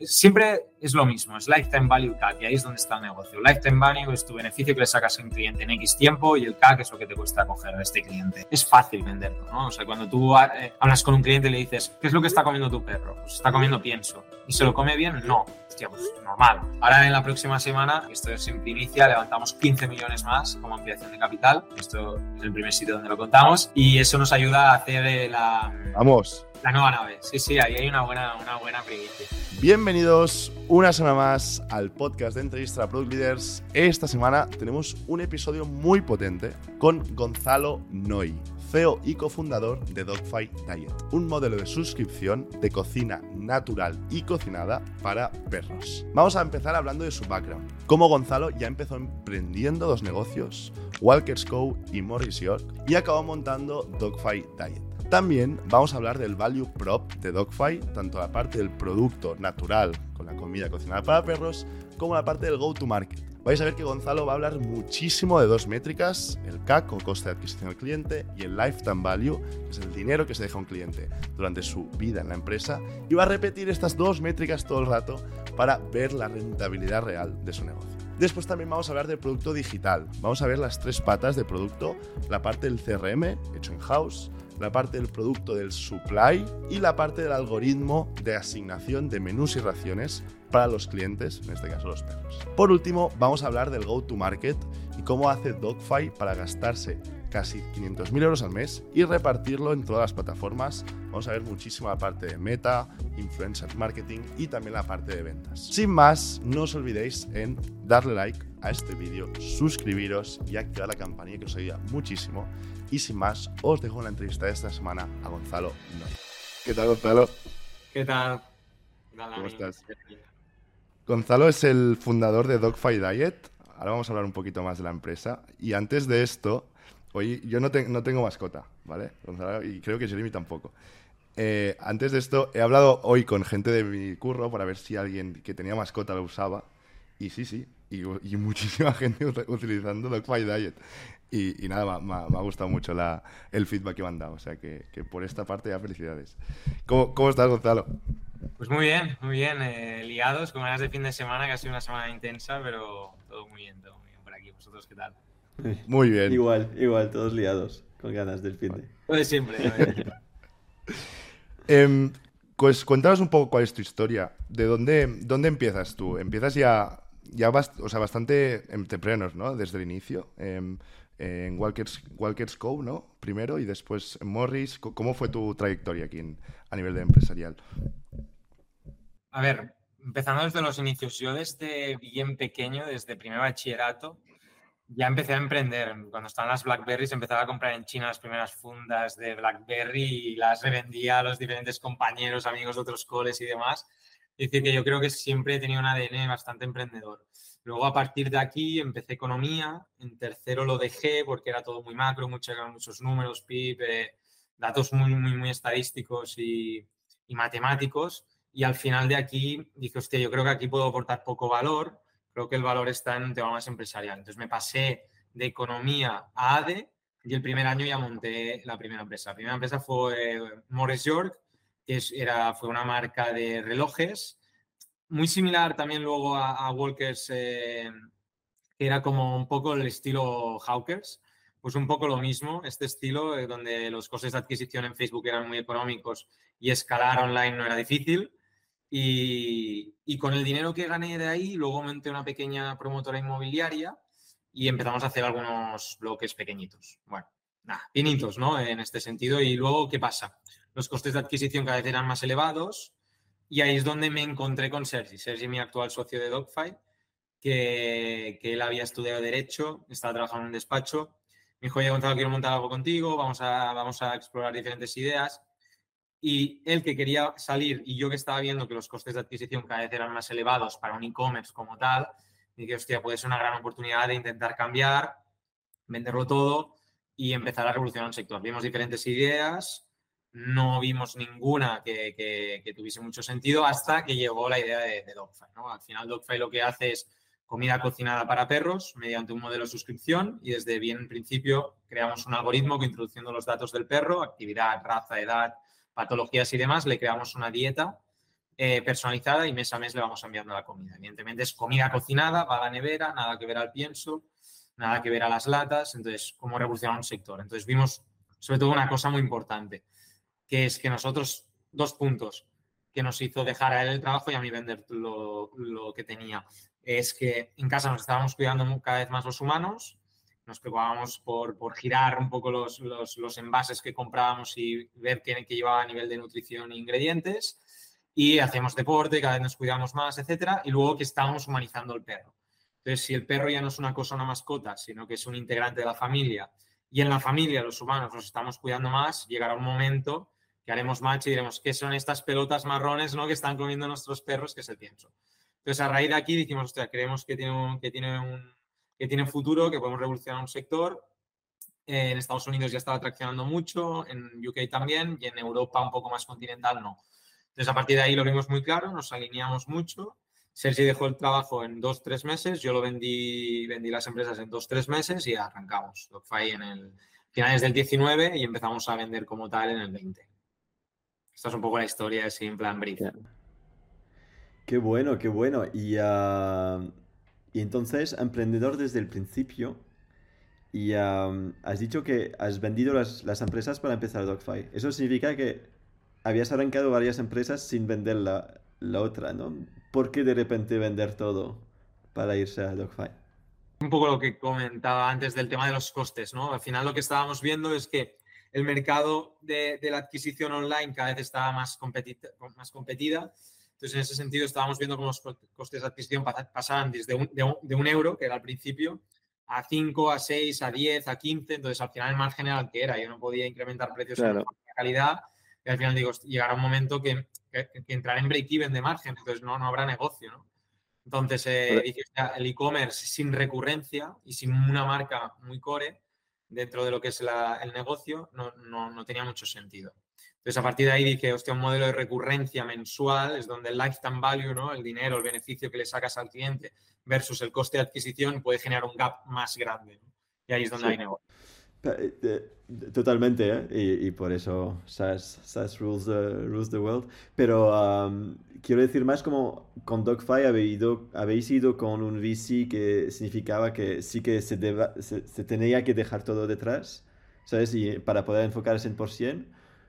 siempre es lo mismo, es lifetime value CAC y ahí es donde está el negocio. Lifetime value es tu beneficio que le sacas a un cliente en X tiempo y el CAC es lo que te cuesta coger a este cliente. Es fácil venderlo, ¿no? O sea, cuando tú eh, hablas con un cliente y le dices, ¿qué es lo que está comiendo tu perro? Pues está comiendo pienso. ¿Y se lo come bien? No. Hostia, pues normal. Ahora en la próxima semana, esto es en primicia, levantamos 15 millones más como ampliación de capital. Esto es el primer sitio donde lo contamos y eso nos ayuda a hacer la... Vamos. La nueva nave. Sí, sí, ahí hay una buena, una buena primicia. Bienvenidos una semana más al podcast de entrevista Product Leaders. Esta semana tenemos un episodio muy potente con Gonzalo Noy, CEO y cofundador de Dogfight Diet, un modelo de suscripción de cocina natural y cocinada para perros. Vamos a empezar hablando de su background. Como Gonzalo ya empezó emprendiendo dos negocios, Walker's Co y Morris York, y acabó montando Dogfight Diet también vamos a hablar del value prop de Dogfight, tanto la parte del producto natural con la comida cocinada para perros, como la parte del go-to-market. Vais a ver que Gonzalo va a hablar muchísimo de dos métricas, el CAC o coste de adquisición del cliente y el lifetime value, que es el dinero que se deja un cliente durante su vida en la empresa, y va a repetir estas dos métricas todo el rato para ver la rentabilidad real de su negocio. Después también vamos a hablar del producto digital. Vamos a ver las tres patas de producto, la parte del CRM, hecho en house, la parte del producto del supply y la parte del algoritmo de asignación de menús y raciones para los clientes, en este caso los perros. Por último, vamos a hablar del go-to-market y cómo hace Dogfy para gastarse casi 500.000 euros al mes y repartirlo en todas las plataformas. Vamos a ver muchísimo la parte de meta, influencer marketing y también la parte de ventas. Sin más, no os olvidéis en darle like a este vídeo, suscribiros y activar la campanilla que os ayuda muchísimo. Y sin más, os dejo la entrevista de esta semana a Gonzalo Noy. ¿Qué tal, Gonzalo? ¿Qué tal? ¿Cómo estás? Gonzalo es el fundador de Dogfight Diet. Ahora vamos a hablar un poquito más de la empresa. Y antes de esto, hoy yo no, no tengo mascota, ¿vale? Gonzalo, y creo que Jeremy tampoco. Eh, antes de esto, he hablado hoy con gente de mi curro para ver si alguien que tenía mascota lo usaba. Y sí, sí, y, muchísima gente utilizando Dogfight Diet. Y, nada, me, ha gustado mucho la, el feedback que me han dado. O sea que, que por esta parte ya felicidades. ¿Cómo, ¿Cómo, estás, Gonzalo? Pues muy bien, muy bien. Eh, liados, con ganas de fin de semana, que ha sido una semana intensa, pero todo muy bien, todo muy bien por aquí. ¿Vosotros qué tal? Muy bien. Igual, igual, todos liados, con ganas del fin de. De siempre. eh, pues cuéntanos un poco cuál es tu historia. ¿De dónde, dónde empiezas tú? ¿Empiezas ya, ya o sea, bastante entrepreneur's, ¿no? Desde el inicio. Em, en Walker's, Walker's Co, ¿no? Primero y después en Morris. ¿Cómo fue tu trayectoria aquí a nivel de empresarial? A ver, empezando desde los inicios, yo desde bien pequeño, desde primer bachillerato, ya empecé a emprender. Cuando estaban las Blackberries, empezaba a comprar en China las primeras fundas de Blackberry y las revendía a los diferentes compañeros, amigos de otros coles y demás. Es decir, que yo creo que siempre he tenido un ADN bastante emprendedor. Luego a partir de aquí empecé economía, en tercero lo dejé porque era todo muy macro, muchos, muchos números, PIB, eh, datos muy, muy, estadísticos y, matemáticos. Y al final de aquí dije, hostia, yo creo que aquí puedo aportar poco valor, creo que el valor está en un tema más empresarial. Entonces me pasé de economía a ADE y el primer año ya monté la primera empresa. La primera empresa fue eh, Morris York, que era, fue una marca de relojes muy similar también luego a, Walkers, eh, que era como un poco el estilo Hawkers, pues un poco lo mismo, este estilo eh, donde los costes de adquisición en Facebook eran muy económicos y escalar online no era difícil. Y, y, con el dinero que gané de ahí, luego monté una pequeña promotora inmobiliaria y empezamos a hacer algunos bloques pequeñitos. Bueno, nada, finitos, ¿no? En este sentido. Y luego, ¿qué pasa? Los costes de adquisición cada vez eran más elevados y ahí es donde me encontré con Sergi. Sergi, mi actual socio de Dogfight, que, que él había estudiado Derecho, estaba trabajando en un despacho. Me dijo, oye, Gonzalo, quiero montar algo contigo, vamos a, vamos a explorar diferentes ideas. Y él que quería salir y yo que estaba viendo que los costes de adquisición cada vez eran más elevados para un e-commerce como tal, dije, hostia, puede ser una gran oportunidad de intentar cambiar, venderlo todo y empezar a revolucionar un sector. Vimos diferentes ideas, no vimos ninguna que, tuviese mucho sentido hasta que llegó la idea de, de. ¿no? Al final Dogfy lo que hace es comida cocinada para perros mediante un modelo de suscripción y desde bien principio creamos un algoritmo que introduciendo los datos del perro, actividad, raza, edad, patologías y demás, le creamos una dieta eh, personalizada y mes a mes le vamos enviando la comida. Evidentemente es comida cocinada, va a la nevera, nada que ver al pienso, nada que ver a las latas, entonces, cómo revolucionar un sector. Entonces, vimos sobre todo una cosa muy importante, que es que nosotros, dos puntos que nos hizo dejar a él el trabajo y a mí vender lo, lo que tenía, es que en casa nos estábamos cuidando cada vez más los humanos, nos preocupábamos por, por girar un poco los, los, los, envases que comprábamos y ver qué, qué llevaba a nivel de nutrición e ingredientes y hacemos deporte, cada vez nos cuidamos más, etcétera, y luego que estamos humanizando el perro. Entonces, si el perro ya no es una cosa, una mascota, sino que es un integrante de la familia, y en la familia, los humanos, nos estamos cuidando más, llegará un momento que haremos match y diremos, ¿qué son estas pelotas marrones ¿no? que están comiendo nuestros perros? Que es el pienso. Entonces, a raíz de aquí dijimos, hostia, creemos que tiene un, que tiene que tiene futuro, que podemos revolucionar un sector. en Estados Unidos ya estaba traccionando mucho, en UK también, y en Europa un poco más continental no. Entonces, a partir de ahí lo vimos muy claro, nos alineamos mucho. Sergi dejó el trabajo en dos, tres meses, yo lo vendí, vendí las empresas en dos, tres meses y arrancamos. Fue en el finales del 19 y empezamos a vender como tal en el 20. Esta es un poco la historia así en plan brief. Qué bueno, qué bueno. Y, uh, y entonces, emprendedor desde el principio, y um, has dicho que has vendido las, las empresas para empezar Dogfy. Eso significa que habías arrancado varias empresas sin vender la, la otra, ¿no? ¿Por qué de repente vender todo para irse a Dogfy? Un poco lo que comentaba antes del tema de los costes, ¿no? Al final lo que estábamos viendo es que el mercado de, de la adquisición online cada vez estaba más, competita, más competida. Entonces, en ese sentido, estábamos viendo cómo los costes de adquisición pasaban desde un, de, un, de un euro, que era al principio, a 5, a 6, a 10, a 15. Entonces, al final el margen era el que era. Yo no podía incrementar precios claro. en calidad y al final digo, llegará un momento que, que, que entrará en break-even de margen, entonces no, no habrá negocio, ¿no? Entonces, eh, el e-commerce sin recurrencia y sin una marca muy core dentro de lo que es la, el negocio no, no, no, tenía mucho sentido. Entonces, a partir de ahí dije, hostia, un modelo de recurrencia mensual es donde el lifetime value, ¿no? el dinero, el beneficio que le sacas al cliente versus el coste de adquisición puede generar un gap más grande. ¿no? Y ahí es donde sí. hay negocio. Eh, totalmente, ¿eh? y, y, por eso SAS, SAS rules, the, rules the world. Pero quiero decir más como con Dogfy habéis ido, habéis ido con un VC que significaba que sí que se, deba, se, tenía que dejar todo detrás, ¿sabes? Y para poder enfocarse en por 100.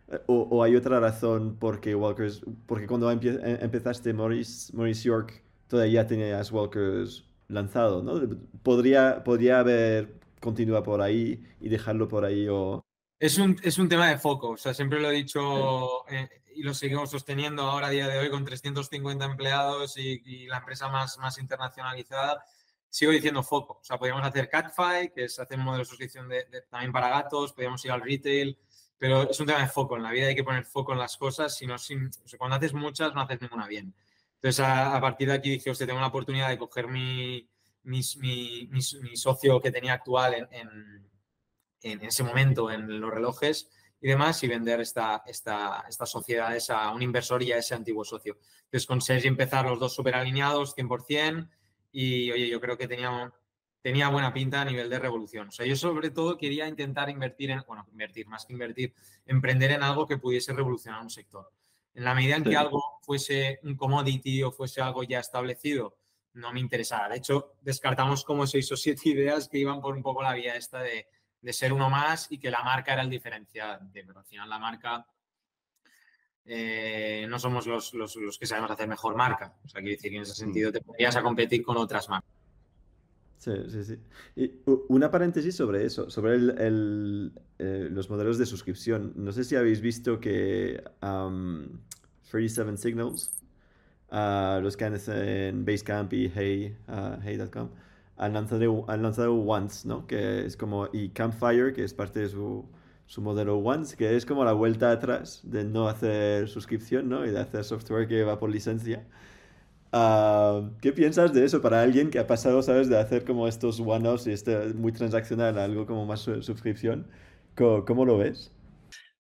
Eh, o, o, hay otra razón porque Walkers, porque cuando empezaste Maurice, Maurice York todavía tenías Walkers lanzado, ¿no? Podría, podría haber continúa por ahí y dejarlo por ahí o... Es un, es un tema de foco, o sea, siempre lo he dicho eh, y lo seguimos sosteniendo ahora a día de hoy con 350 empleados y, y, la empresa más, más internacionalizada. Sigo diciendo foco, o sea, podríamos hacer CatFi, que es hacer un modelo de suscripción de, de, también para gatos, podríamos ir al retail, pero es un tema de foco, en la vida hay que poner foco en las cosas, si no, sin, o sea, cuando haces muchas no haces ninguna bien. Entonces, a, a partir de aquí dije, usted tengo la oportunidad de coger mi, mi, mi, mi, mi, socio que tenía actual en, en, en, ese momento en los relojes y demás y vender esta, esta, estas sociedades a un inversor y a ese antiguo socio. Entonces con Sergi empezar los dos súper alineados, 100%, y oye, yo creo que tenía, tenía buena pinta a nivel de revolución. O sea, yo sobre todo quería intentar invertir en, bueno, invertir, más que invertir, emprender en algo que pudiese revolucionar un sector. En la medida en que algo fuese un commodity o fuese algo ya establecido, no me interesaba. De hecho, descartamos como seis o siete ideas que iban por un poco la vía esta de, de ser uno más y que la marca era el diferenciante, pero al final la marca eh, no somos los, los, los, que sabemos hacer mejor marca. O sea, quiero decir, en ese sentido te podrías a competir con otras marcas. Sí, sí, sí. Y una paréntesis sobre eso, sobre el, el, eh, los modelos de suscripción. No sé si habéis visto que um, 37 Signals uh, los que en Basecamp y Hey, uh, Hey.com han lanzado, han lanzado Once, ¿no? Que es como, y Campfire, que es parte de su, su modelo Once, que es como la vuelta atrás de no hacer suscripción, ¿no? Y de hacer software que va por licencia. Uh, ¿Qué piensas de eso para alguien que ha pasado, sabes, de hacer como estos one-offs y este muy transaccional a algo como más suscripción? ¿Cómo, cómo lo ves?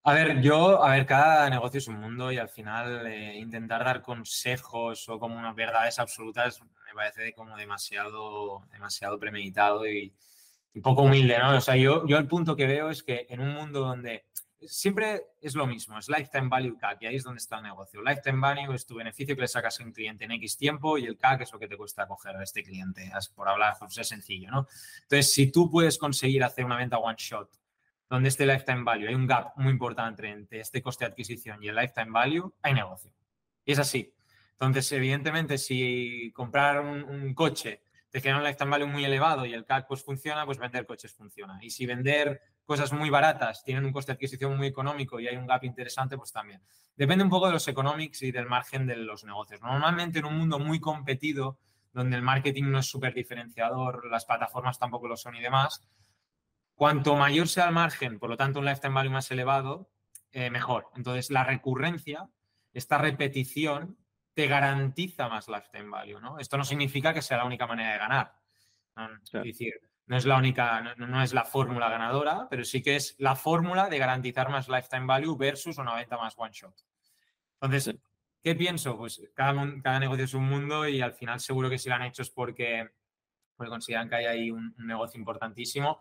A ver, yo, a ver, cada negocio es un mundo y al final eh, intentar dar consejos o como unas verdades absolutas me parece como demasiado, demasiado premeditado y, y, poco humilde, ¿no? O sea, yo, yo el punto que veo es que en un mundo donde siempre es lo mismo, es lifetime value CAC y ahí es donde está el negocio. Lifetime value es tu beneficio que le sacas a un cliente en X tiempo y el CAC es lo que te cuesta coger a este cliente, por hablar, pues es sencillo, ¿no? Entonces, si tú puedes conseguir hacer una venta one shot donde este lifetime value hay un gap muy importante entre este coste de adquisición y el lifetime value, hay negocio. Y es así. Entonces, evidentemente, si comprar un, coche te genera un lifetime value muy elevado y el CAC pues funciona, pues vender coches funciona. Y si vender cosas muy baratas tienen un coste de adquisición muy económico y hay un gap interesante, pues también. Depende un poco de los economics y del margen de los negocios. Normalmente en un mundo muy competido, donde el marketing no es súper diferenciador, las plataformas tampoco lo son y demás, cuanto mayor sea el margen, por lo tanto un lifetime value más elevado, eh, mejor. Entonces la recurrencia, esta repetición, te garantiza más lifetime value. ¿no? Esto no significa que sea la única manera de ganar. Es decir, no es la única, no, es la fórmula ganadora, pero sí que es la fórmula de garantizar más lifetime value versus una venta más one shot. Entonces, ¿qué pienso? Pues cada, cada negocio es un mundo y al final seguro que si lo han hecho es porque, consideran que hay ahí un, negocio importantísimo.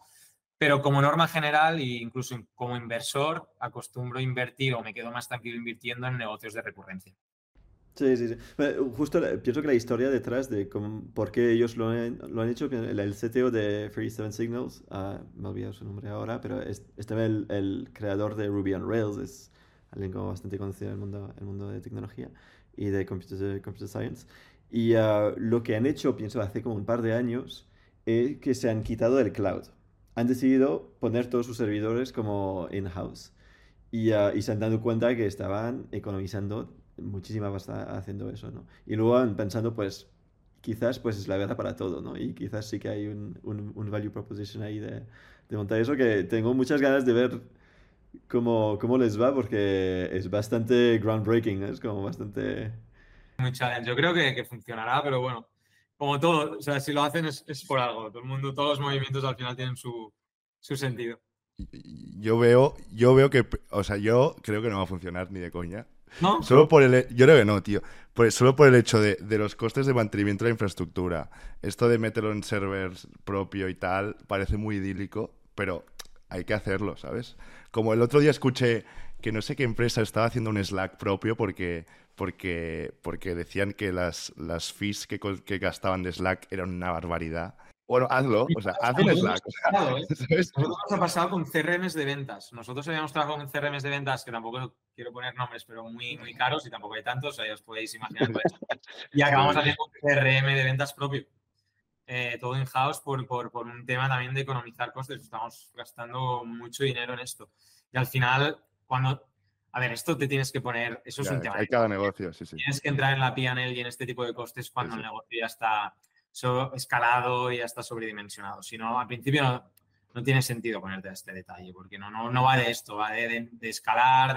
Pero como norma general, e incluso como inversor, acostumbro a invertir o me quedo más tranquilo invirtiendo en negocios de recurrencia. Sí, sí, sí. Justo pienso que la historia detrás de por qué ellos lo han, lo han hecho, el, el, CTO de 37 Signals, uh, me olvidado su nombre ahora, pero es, este el, el, creador de Ruby on Rails, es alguien como bastante conocido en el mundo, el mundo de tecnología y de computer, computer science. Y uh, lo que han hecho, pienso, hace como un par de años, es que se han quitado el cloud. Han decidido poner todos sus servidores como in-house. Y, uh, y se han dado cuenta que estaban economizando muchísima pasta haciendo eso, ¿no? Y luego pensando, pues, quizás pues es la verdad para todo, ¿no? Y quizás sí que hay un, un, value proposition ahí de, de, montar eso que tengo muchas ganas de ver cómo, cómo les va porque es bastante groundbreaking, es como bastante... Muy challenge. Yo creo que, que, funcionará, pero bueno, como todo, o sea, si lo hacen es, es, por algo. Todo el mundo, todos los movimientos al final tienen su, su sentido. Yo veo, yo veo que, o sea, yo creo que no va a funcionar ni de coña. ¿No? Solo por el. Yo creo que no, tío. solo por el hecho de, los costes de mantenimiento de la infraestructura. Esto de meterlo en servers propio y tal, parece muy idílico, pero hay que hacerlo, ¿sabes? Como el otro día escuché que no sé qué empresa estaba haciendo un Slack propio porque, porque, porque decían que las, las fees que, que gastaban de Slack eran una barbaridad. Bueno, hazlo, o sea, haz un Slack. Nosotros nos ha pasado con CRMs de ventas. Nosotros habíamos trabajado con CRMs de ventas, que tampoco quiero poner nombres, pero muy, muy caros y tampoco hay tantos, ya os podéis imaginar. y acabamos haciendo un CRM de ventas propio. Eh, todo in-house por, por, por, un tema también de economizar costes. Estamos gastando mucho dinero en esto. Y al final, cuando... A ver, esto te tienes que poner... Eso es un tema. Hay cada negocio, sí, sí. Tienes que entrar en la P&L y en este tipo de costes cuando el negocio ya está escalado y ya está sobredimensionado. Si no, al principio no, tiene sentido ponerte a este detalle, porque no, no, no va de esto, va de, escalar,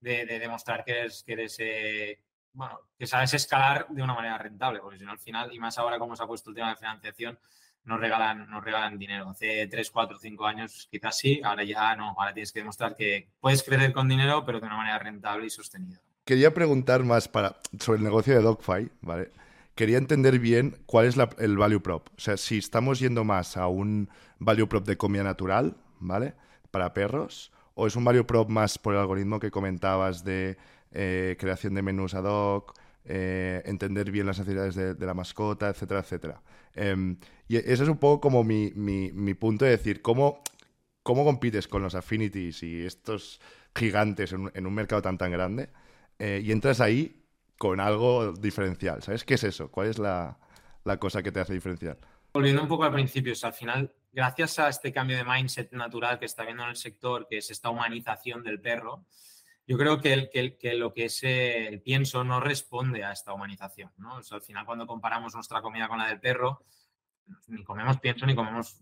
de, demostrar que eres, que eres eh, bueno, que sabes escalar de una manera rentable, porque si no al final, y más ahora como se ha puesto el tema de financiación, nos regalan, nos regalan dinero. Hace 3, 4, 5 años quizás sí, ahora ya no, ahora tienes que demostrar que puedes crecer con dinero, pero de una manera rentable y sostenida. Quería preguntar más para, sobre el negocio de Dogfight, ¿vale? quería entender bien cuál es el value prop. O sea, si estamos yendo más a un value prop de comida natural, ¿vale? Para perros, o es un value prop más por el algoritmo que comentabas de eh, creación de menús ad hoc, eh, entender bien las necesidades de, la mascota, etcétera, etcétera. Em, y ese es un poco como mi, punto de decir, ¿cómo, ¿cómo compites con los affinities y estos gigantes en, un mercado tan tan grande? Eh, y entras ahí con algo diferencial. ¿Sabes qué es eso? ¿Cuál es la, cosa que te hace diferencial? Volviendo un poco al principio, al final, gracias a este cambio de mindset natural que está viendo en el sector, que es esta humanización del perro, yo creo que, el, que, lo que es el pienso no responde a esta humanización. ¿no? al final, cuando comparamos nuestra comida con la del perro, ni comemos pienso ni comemos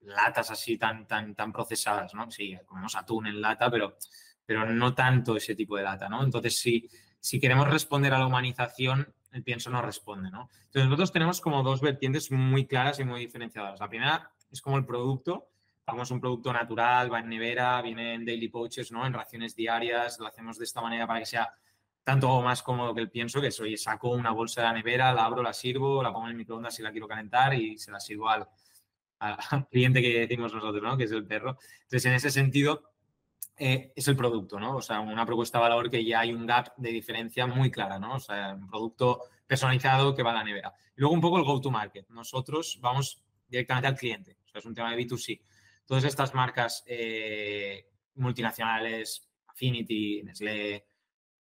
latas así tan, tan, tan procesadas, ¿no? Sí, comemos atún en lata, pero, pero no tanto ese tipo de lata, ¿no? Entonces, sí, si queremos responder a la humanización, el pienso no responde, ¿no? Entonces nosotros tenemos como dos vertientes muy claras y muy diferenciadas. La primera es como el producto, es un producto natural, va en nevera, viene en daily pouches, ¿no? En raciones diarias, lo hacemos de esta manera para que sea tanto más cómodo que el pienso, que soy, saco una bolsa de la nevera, la abro, la sirvo, la pongo en el microondas si la quiero calentar y se la sirvo al, al cliente que decimos nosotros, ¿no? Que es el perro. Entonces, en ese sentido, eh, es el producto, ¿no? O sea, una propuesta de valor que ya hay un gap de diferencia muy clara, ¿no? O sea, un producto personalizado que va a la nevera. Y luego un poco el go-to-market. Nosotros vamos directamente al cliente. O sea, es un tema de B2C. Todas estas marcas eh, multinacionales, Affinity, Nestlé,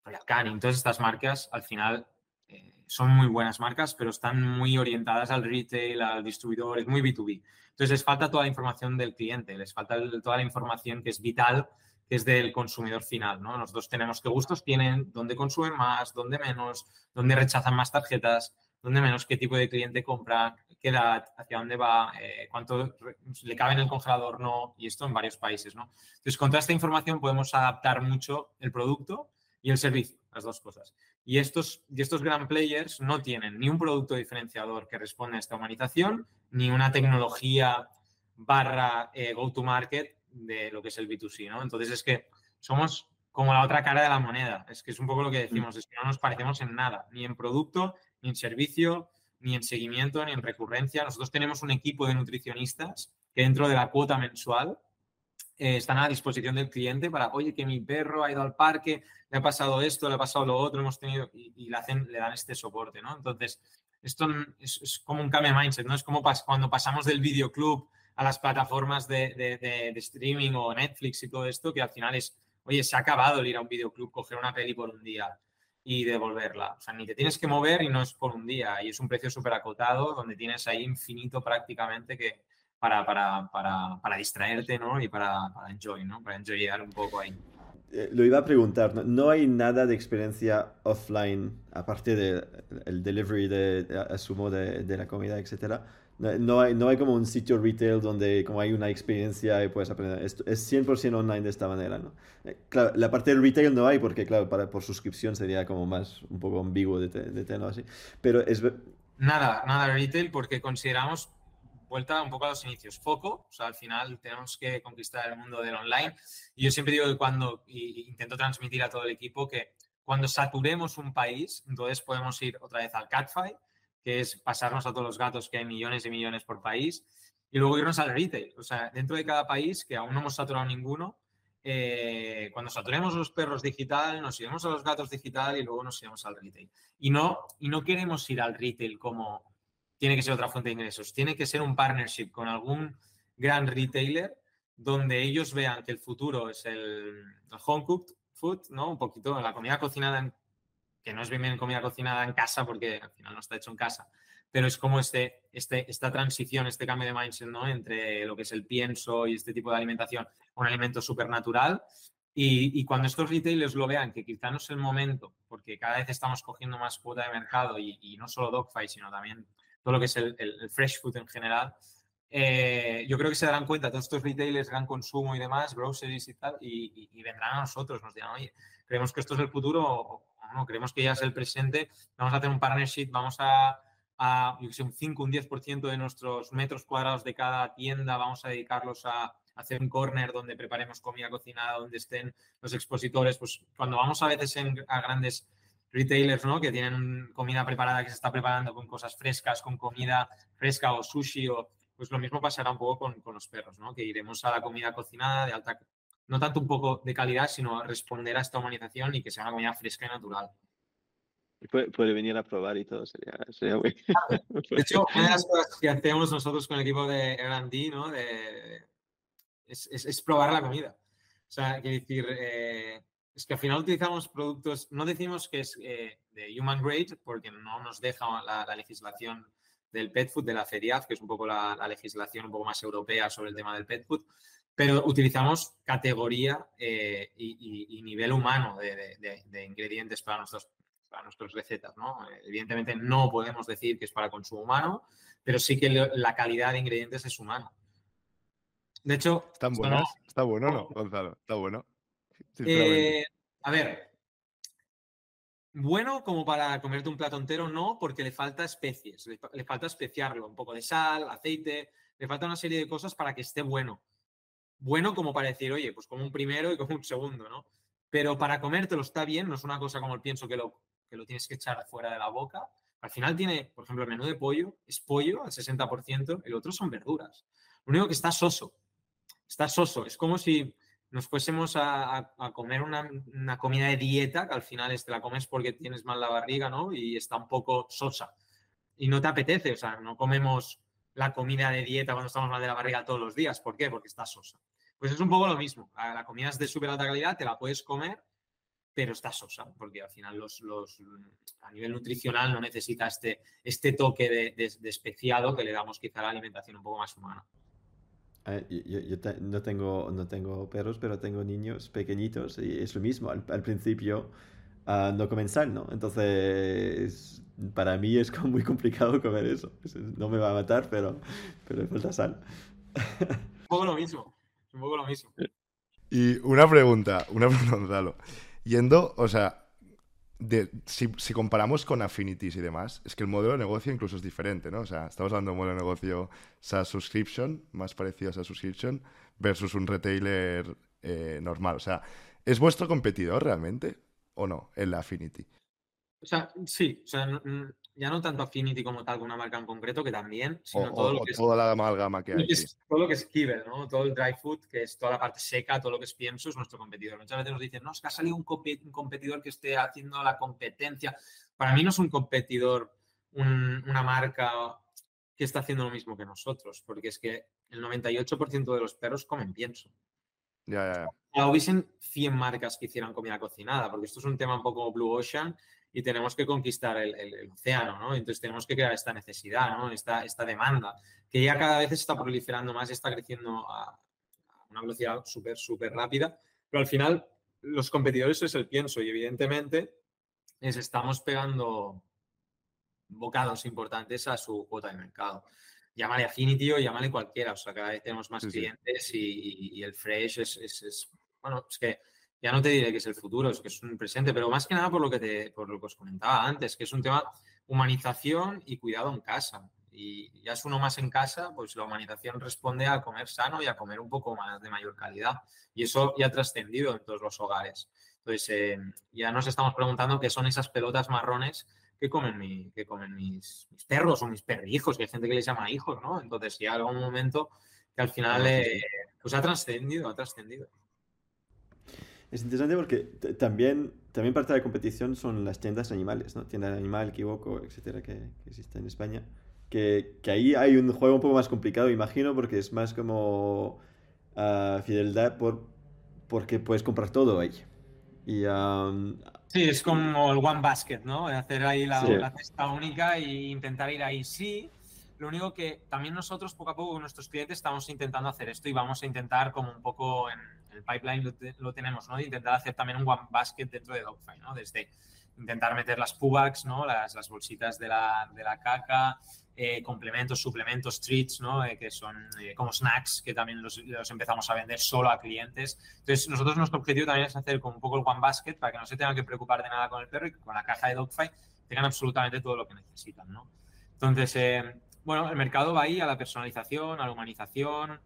Royal Canin, todas estas marcas al final eh, son muy buenas marcas, pero están muy orientadas al retail, al distribuidor, es muy B2B. Entonces les falta toda la información del cliente, les falta toda la información que es vital que es del consumidor final, ¿no? Nosotros tenemos qué gustos tienen, dónde consumen más, dónde menos, dónde rechazan más tarjetas, dónde menos, qué tipo de cliente compra, qué edad, hacia dónde va, eh, cuánto le cabe en el congelador, no, y esto en varios países, ¿no? Entonces, con toda esta información podemos adaptar mucho el producto y el servicio, las dos cosas. Y estos, y estos gran players no tienen ni un producto diferenciador que responde a esta humanización, ni una tecnología barra eh, go-to-market de lo que es el B2C, ¿no? Entonces es que somos como la otra cara de la moneda. Es que es un poco lo que decimos, es que no nos parecemos en nada, ni en producto, ni en servicio, ni en seguimiento, ni en recurrencia. Nosotros tenemos un equipo de nutricionistas que dentro de la cuota mensual eh, están a disposición del cliente para, oye, que mi perro ha ido al parque, le ha pasado esto, le ha pasado lo otro, hemos tenido, y, le, hacen, le dan este soporte, ¿no? Entonces, esto es, como un cambio de mindset, ¿no? Es como cuando pasamos del videoclub a las plataformas de, streaming o Netflix y todo esto, que al final es, oye, se ha acabado el ir a un videoclub, coger una peli por un día y devolverla. O sea, ni te tienes que mover y no es por un día. Y es un precio súper acotado donde tienes ahí infinito prácticamente que para, para, para, para distraerte, ¿no? Y para, para enjoy, ¿no? Para enjoyar un poco ahí. Eh, lo iba a preguntar, ¿no? hay nada de experiencia offline, aparte del delivery de, asumo de, de la comida, etcétera, no hay, no hay como un sitio retail donde como hay una experiencia y puedes aprender. Esto es 100% online de esta manera, ¿no? Eh, claro, la parte del retail no hay porque, claro, para, por suscripción sería como más un poco ambiguo de, de tenerlo así. Pero es... Nada, nada retail porque consideramos vuelta un poco a los inicios. Foco, o sea, al final tenemos que conquistar el mundo del online. Y yo siempre digo que cuando, intento transmitir a todo el equipo que cuando saturemos un país, entonces podemos ir otra vez al CatFi que es pasarnos a todos los gatos, que hay millones y millones por país, y luego irnos al retail. O sea, dentro de cada país, que aún no hemos saturado ninguno, eh, cuando saturemos los perros digital, nos iremos a los gatos digital y luego nos iremos al retail. Y no, y no queremos ir al retail como tiene que ser otra fuente de ingresos, tiene que ser un partnership con algún gran retailer donde ellos vean que el futuro es el, el home cooked food, ¿no? Un poquito la comida cocinada en que no es bien, bien comida cocinada en casa porque al final no está hecho en casa, pero es como este, este, esta transición, este cambio de mindset, ¿no? Entre lo que es el pienso y este tipo de alimentación, un alimento súper natural. Y, cuando estos retailers lo vean, que quizá no es el momento, porque cada vez estamos cogiendo más cuota de mercado y, no solo Dogfight, sino también todo lo que es el, fresh food en general, eh, yo creo que se darán cuenta todos estos retailers, gran consumo y demás, groceries y tal, y, y, vendrán a nosotros, nos dirán, oye, creemos que esto es el futuro no, creemos que ya es el presente, vamos a hacer un partnership, vamos a, a yo sé, un 5, un 10% de nuestros metros cuadrados de cada tienda, vamos a dedicarlos a, hacer un corner donde preparemos comida cocinada, donde estén los expositores, pues cuando vamos a veces a grandes retailers, ¿no? Que tienen comida preparada, que se está preparando con cosas frescas, con comida fresca o sushi, o, pues lo mismo pasará un poco con, con los perros, ¿no? Que iremos a la comida cocinada de alta no tanto un poco de calidad, sino responder a esta humanización y que sea una comida fresca y natural. puede, venir a probar y todo, sería, sería muy... De hecho, una de las cosas que hacemos nosotros con el equipo de R&D, ¿no? es, es, probar la comida. O sea, quiero decir, eh, es que al final utilizamos productos, no decimos que es eh, de human grade, porque no nos deja la, legislación del pet food, de la FEDIAF, que es un poco la, la, legislación un poco más europea sobre el tema del pet food, pero utilizamos categoría eh, y, nivel humano de, ingredientes para, nuestros, para nuestras recetas. ¿no? Evidentemente no podemos decir que es para consumo humano, pero sí que la calidad de ingredientes es humana. De hecho... ¿Están buenas? Está bueno, ¿no, Gonzalo? Está bueno. Eh, a ver, bueno como para comerte un plato entero, no, porque le falta especies, le, le falta especiarlo, un poco de sal, aceite, le falta una serie de cosas para que esté bueno bueno como para decir, oye, pues como un primero y como un segundo, ¿no? Pero para comértelo está bien, no es una cosa como el pienso que lo, que lo tienes que echar fuera de la boca. Al final tiene, por ejemplo, el menú de pollo, es pollo al 60%, el otro son verduras. Lo único que está soso, está soso. Es como si nos fuésemos a, a- a comer una, una comida de dieta, que al final es, te la comes porque tienes mal la barriga, ¿no? Y está un poco sosa. Y no te apetece, o sea, no comemos la comida de dieta cuando estamos mal de la barriga todos los días. ¿Por qué? Porque está sosa. Pues es un poco lo mismo. A- La comida es de súper alta calidad, te la puedes comer, pero está sosa, porque al final los, los- a nivel nutricional no necesita este, este toque de, especiado que le damos quizá a la alimentación un poco más humana. Yo, no tengo, no tengo perros, pero tengo niños pequeñitos y es lo mismo. Al, principio ah, no comen sal, ¿no? Entonces, para mí es como muy complicado comer eso. Es- No me va a matar, pero, pero me falta sal. Un poco lo mismo, un poco lo mismo. Y una pregunta, una pregunta, Gonzalo. Yendo, o sea, de- si, si comparamos con Affinities y demás, es que el modelo de negocio incluso es diferente, ¿no? O sea, estamos hablando de un modelo de negocio SaaS Subscription, más parecido a SaaS Subscription, versus un retailer eh, normal. O sea, ¿es vuestro competidor realmente o no en la Affinity? O sea, sí, o sea, no- ya no tanto Affinity como tal, con una marca en concreto, que también, O, sino o- todo lo o que es toda la amalgama que lo hay. es, todo lo que es Kibble, ¿no? Todo el dry food, que es toda la parte seca, todo lo que es pienso, es nuestro competidor. Muchas veces nos dicen, no, es que ha salido un, un competidor que esté haciendo la competencia. Para mí no es un competidor, un- una marca que está haciendo lo mismo que nosotros, porque es que el 98% de los perros comen pienso. Ya, ya, ya. Ojalá hubiesen 100 marcas que hicieran comida cocinada, porque esto es un tema un poco blue ocean y tenemos que conquistar el, el- el océano, ¿no? Entonces tenemos que crear esta necesidad, ¿no? Esta, esta demanda, que ya cada vez está proliferando más, está creciendo a, una velocidad súper, súper rápida, pero al final los competidores es el pienso y evidentemente les estamos pegando bocados importantes a su cuota de mercado. Llámale Affinity o llámale cualquiera, o sea, cada vez tenemos más Sí, sí. clientes y, y- y el fresh es, es- es- bueno, es que ya no te diré que es el futuro, es que es un presente, pero más que nada por lo que, te, por lo que os comentaba antes, que es un tema humanización y cuidado en casa. Y ya es uno más en casa, pues la humanización responde a comer sano y a comer un poco más de mayor calidad. Y eso ya ha trascendido en todos los hogares. Entonces, eh, ya nos estamos preguntando qué son esas pelotas marrones que comen, mi- que comen mis, mis perros o mis perrijos, que hay gente que les llama hijos, ¿no? Entonces, ya algún momento que al final eh, pues ha trascendido, ha trascendido. Es interesante porque también, también parte de la competición son las tiendas animales, ¿no? Tienda de animal, Kiwoko, etcétera, que, que existe en España. Que, que ahí hay un juego un poco más complicado, imagino, porque es más como ah, fidelidad por, porque puedes comprar todo ahí. Y am, Sí, es como el One Basket, ¿no? Hacer ahí la, Sí. la cesta única e intentar ir ahí. Sí, lo único que también nosotros poco a poco con nuestros clientes estamos intentando hacer esto y vamos a intentar como un poco en el pipeline lo, te- lo tenemos, ¿no? De intentar hacer también un One Basket dentro de Dogfight, ¿no? Desde intentar meter las pubacs, ¿no? Las, las bolsitas de la, de la caca, eh, complementos, suplementos, treats, ¿no? Eh, que son eh, como snacks que también los, los empezamos a vender solo a clientes. Entonces, nosotros nuestro objetivo también es hacer como un poco el One Basket para que no se tengan que preocupar de nada con el perro y que con la caja de Dogfight tengan absolutamente todo lo que necesitan, ¿no? Entonces, eh, bueno, el mercado va ahí a la personalización, a la humanización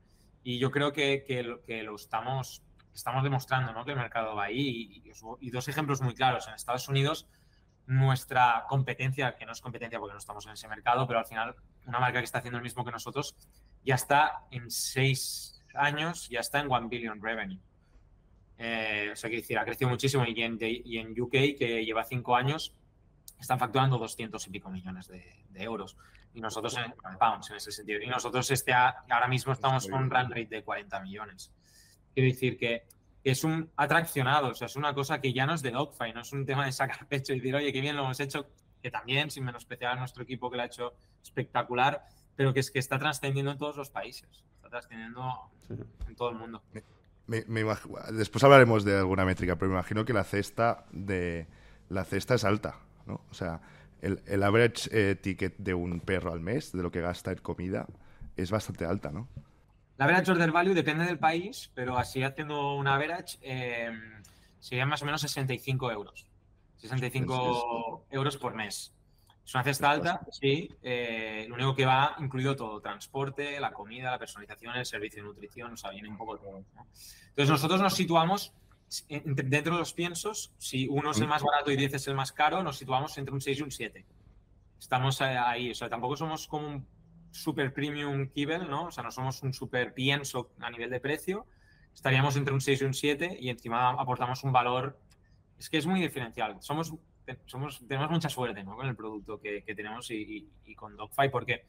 y yo creo que, que lo, que lo estamos, estamos demostrando, ¿no? Que el mercado va ahí y, y y dos ejemplos muy claros. En Estados Unidos, nuestra competencia, que no es competencia porque no estamos en ese mercado, pero al final una marca que está haciendo el mismo que nosotros ya está en seis años, ya está en one billion revenue. Eh, o sea, que decir, ha crecido muchísimo y en, y en UK, que lleva cinco años, están facturando 200 y pico millones de, de euros. Y nosotros, en pounds en ese sentido. Y nosotros este, a- ahora mismo estamos con un run rate de 40 millones. Quiero decir que es un atraccionado, o sea, es una cosa que ya no es de dogfight, no es un tema de sacar pecho y decir, oye, qué bien lo hemos hecho, que también, sin menospreciar a nuestro equipo que lo ha hecho espectacular, pero que es que está trascendiendo en todos los países, está trascendiendo sí. en todo el mundo. Me- me imag- Después hablaremos de alguna métrica, pero me imagino que la cesta de la cesta es alta, ¿no? O sea, el, el average eh, ticket de un perro al mes, de lo que gasta en comida, es bastante alta, ¿no? La average order value depende del país, pero así haciendo una average eh, serían más o menos 65 euros. 65 euros por mes. Es una cesta alta, sí. eh, lo único que va incluido todo, transporte, la comida, la personalización, el servicio de nutrición, o sea, viene un poco todo. ¿no? Entonces nosotros nos situamos dentro de los piensos, si uno es el más barato y 10 es el más caro, nos situamos entre un 6 y un 7. Estamos eh, ahí, o sea, tampoco somos como un super premium kibble, ¿no? O sea, no somos un super pienso a nivel de precio, estaríamos entre un 6 y un 7 y encima aportamos un valor. Es que es muy diferencial. Somos, somos, tenemos mucha suerte ¿no? con el producto que, que tenemos y, y, con Dogfy porque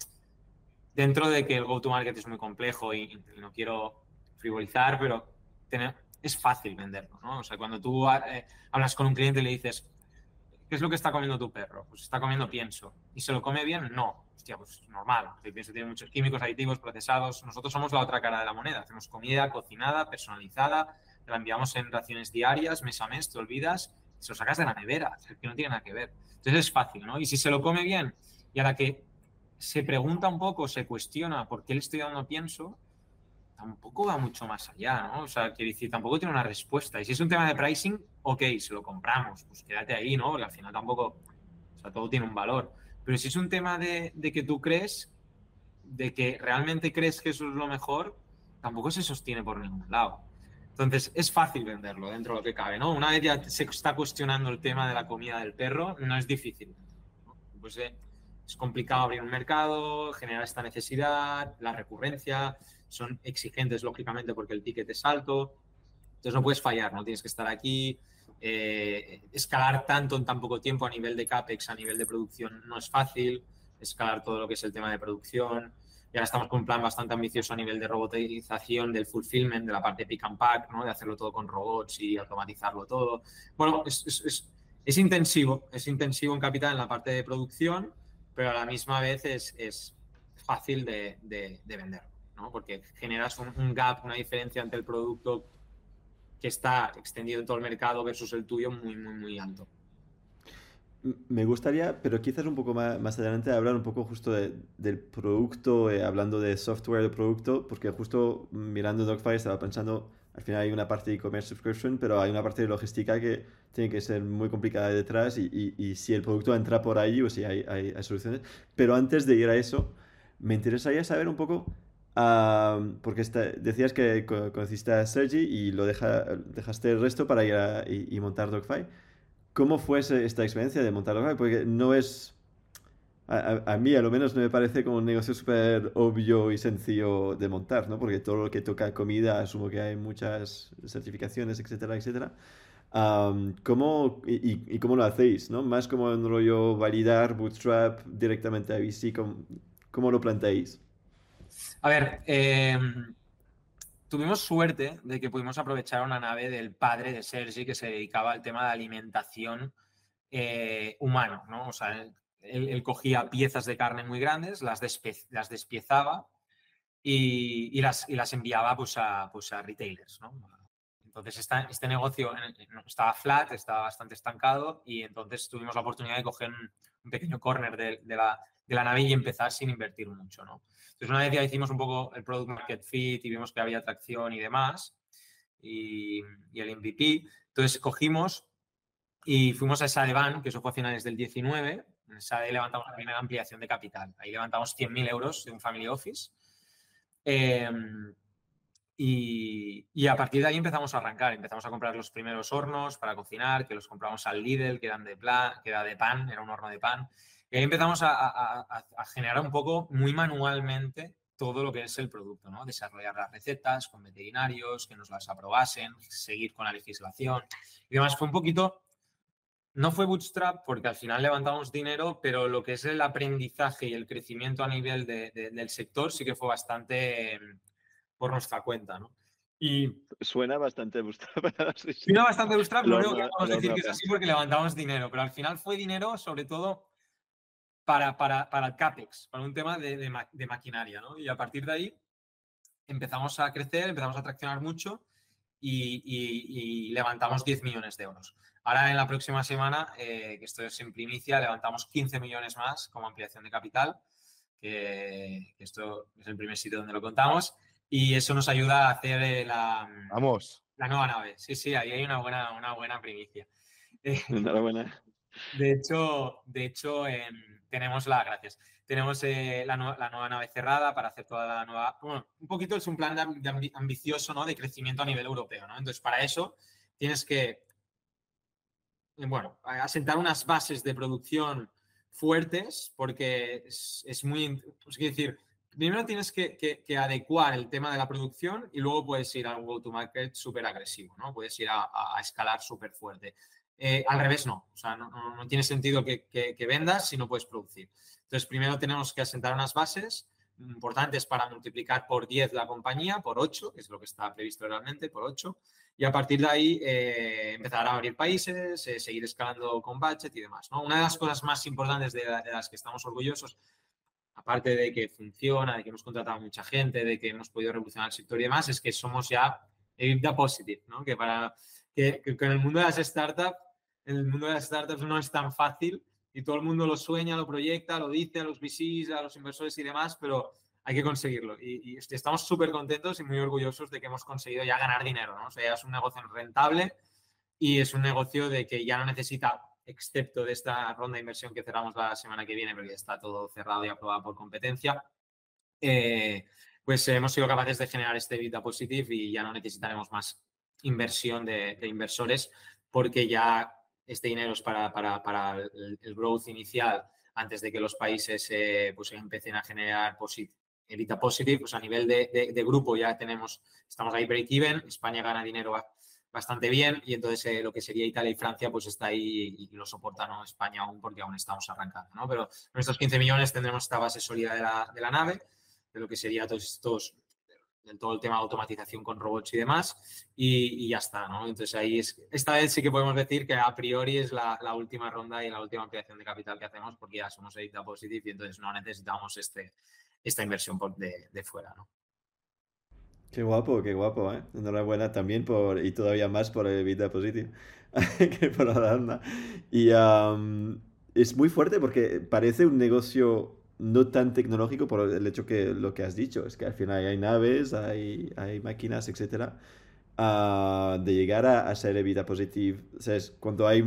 dentro de que el go-to-market es muy complejo y, y, no quiero frivolizar, pero tener, es fácil venderlo. ¿no? O sea, cuando tú eh, hablas con un cliente y le dices, ¿qué es lo que está comiendo tu perro? Pues está comiendo pienso. ¿Y se lo come bien? No. Hostia, pues normal. El pienso tiene muchos químicos, aditivos, procesados. Nosotros somos la otra cara de la moneda. Hacemos comida cocinada, personalizada, la enviamos en raciones diarias, mes a mes, te olvidas, se lo sacas de la nevera, que no tiene nada que ver. Entonces es fácil, ¿no? Y si se lo come bien y a la que se pregunta un poco, se cuestiona por qué le estoy dando pienso, tampoco va mucho más allá, ¿no? O sea, quiere decir, tampoco tiene una respuesta. Y si es un tema de pricing, ok, se lo compramos, pues quédate ahí, ¿no? Porque al final tampoco, o sea, todo tiene un valor. Pero si es un tema de, que tú crees, de que realmente crees que eso es lo mejor, tampoco se sostiene por ningún lado. Entonces, es fácil venderlo dentro de lo que cabe, ¿no? Una vez ya se está cuestionando el tema de la comida del perro, no es difícil. Pues eh, es complicado abrir un mercado, generar esta necesidad, la recurrencia, son exigentes, lógicamente, porque el ticket es alto. Entonces no puedes fallar, no tienes que estar aquí. Eh, escalar tanto en tan poco tiempo a nivel de CAPEX, a nivel de producción, no es fácil. Escalar todo lo que es el tema de producción. Y ahora estamos con un plan bastante ambicioso a nivel de robotización del fulfillment, de la parte pick and pack, ¿no? de hacerlo todo con robots y automatizarlo todo. Bueno, es, es, es, intensivo, es intensivo en capital en la parte de producción, pero a la misma vez es, fácil de, de, de vender. Porque generas un, gap, una diferencia entre el producto que está extendido en todo el mercado versus el tuyo muy, muy, muy alto. Me gustaría, pero quizás un poco más, más adelante, hablar un poco justo del producto, eh, hablando de software de producto, porque justo mirando Dogfire estaba pensando, al final hay una parte de e-commerce subscription, pero hay una parte de logística que tiene que ser muy complicada detrás y, si el producto entra por ahí o si hay, hay, soluciones. Pero antes de ir a eso, me interesaría saber un poco porque decías que conociste a Sergi y lo dejaste el resto para ir a, y, montar Dogfy. ¿Cómo fue esta experiencia de montar Dogfy? Porque no es... A, mí, a lo menos, no me parece como un negocio súper obvio y sencillo de montar, ¿no? Porque todo lo que toca comida, asumo que hay muchas certificaciones, etcétera, etcétera. ¿cómo, y, cómo lo hacéis? ¿no? Más como un rollo validar, bootstrap directamente a VC, ¿cómo, cómo lo planteáis? A ver, em, tuvimos suerte de que pudimos aprovechar una nave del padre de Sergi que se dedicaba al tema de alimentación eh, humano, ¿no? O sea, él, cogía piezas de carne muy grandes, las, las despiezaba y, las, enviaba pues a, pues retailers, ¿no? Entonces, este negocio estaba flat, estaba bastante estancado y entonces tuvimos la oportunidad de coger un, pequeño corner de, la, de, la, nave y empezar sin invertir mucho, ¿no? Entonces, una vez ya hicimos un poco el product market fit y vimos que había atracción y demás, y, el MVP, entonces cogimos y fuimos a Sadeban, que eso fue a finales del 19. En Sade levantamos la primera ampliación de capital. Ahí levantamos 100.000 euros de un family office. Em, y, a partir de ahí empezamos a arrancar. Empezamos a comprar los primeros hornos para cocinar, que los compramos al Lidl, que eran de, que era de pan, era un horno de pan. Y ahí empezamos a, generar un poco muy manualmente todo lo que es el producto, ¿no? Desarrollar las recetas con veterinarios, que nos las aprobasen, seguir con la legislación y demás. Fue un poquito, no fue bootstrap porque al final levantamos dinero, pero lo que es el aprendizaje y el crecimiento a nivel del sector sí que fue bastante em, por nuestra cuenta, ¿no? Y suena bastante bootstrap. Suena bastante bootstrap, lo único que podemos decir que es así porque levantamos dinero, pero al final fue dinero sobre todo para, para, para el CAPEX, para un tema de, de, maquinaria, ¿no? Y a partir de ahí empezamos a crecer, empezamos a traccionar mucho y, y, levantamos 10 millones de euros. Ahora en la próxima semana, eh, que esto es en primicia, levantamos 15 millones más como ampliación de capital, que, esto es el primer sitio donde lo contamos, y eso nos ayuda a hacer eh, la, Vamos. la nueva nave. Sí, sí, ahí hay una buena, una buena primicia. Enhorabuena. De hecho, de hecho tenemos la, gracias, tenemos eh, la, nueva nave cerrada para hacer toda la nueva, bueno, un poquito es un plan de, ambicioso, ¿no? De crecimiento a nivel europeo. Entonces, para eso tienes que, eh, bueno, asentar unas bases de producción fuertes, porque es, muy, es decir, primero tienes que, que- adecuar el tema de la producción y luego puedes ir a un go-to-market súper agresivo, ¿no? Puedes ir a- a escalar súper fuerte. Eh, al revés, no. O sea, no, no- no tiene sentido que, que- que vendas si no puedes producir. Entonces, primero tenemos que asentar unas bases importantes para multiplicar por 10 la compañía, por 8, que es lo que está previsto realmente, por 8. Y a partir de ahí eh, empezar a abrir países, eh, seguir escalando con budget y demás. ¿no? Una de las cosas más importantes de, la- de las que estamos orgullosos aparte de que funciona, de que hemos contratado mucha gente, de que hemos podido revolucionar el sector y demás, es que somos ya EBITDA positive, ¿no? Que para que, que en el mundo de las startups, en el mundo de las startups no es tan fácil y todo el mundo lo sueña, lo proyecta, lo dice a los VCs, a los inversores y demás, pero hay que conseguirlo. Y, y estamos súper contentos y muy orgullosos de que hemos conseguido ya ganar dinero, ¿no? O sea, ya es un negocio rentable y es un negocio de que ya no necesita, excepto de esta ronda de inversión que cerramos la semana que viene, porque ya está todo cerrado y aprobado por competencia, eh, pues hemos sido capaces de generar este EBITDA positive y ya no necesitaremos más inversión de, de inversores porque ya este dinero es para, para, el, growth inicial antes de que los países eh, pues empiecen a generar posit EBITDA positive, pues a nivel de, de, de, grupo ya tenemos, estamos ahí break even, España gana dinero bastante bien y entonces eh, lo que sería Italia y Francia pues está ahí y, y, lo soporta ¿no? España aún porque aún estamos arrancando, ¿no? Pero con estos 15 millones tendremos esta base sólida de la, de la nave, de lo que sería todos estos, del todo el tema de automatización con robots y demás y, ya está, ¿no? Entonces ahí es, esta vez sí que podemos decir que a priori es la, última ronda y la última ampliación de capital que hacemos porque ya somos EBITDA positive y entonces no necesitamos este, esta inversión por, de, de fuera, ¿no? Qué guapo, qué guapo, ¿eh? Enhorabuena también por, y todavía más por el vida positivo que por la ronda. Y um, es muy fuerte porque parece un negocio no tan tecnológico por el hecho que lo que has dicho, es que al final hay naves, hay, hay máquinas, etcétera. Uh, de llegar a, a ser vida positivo, ¿sabes? cuando hay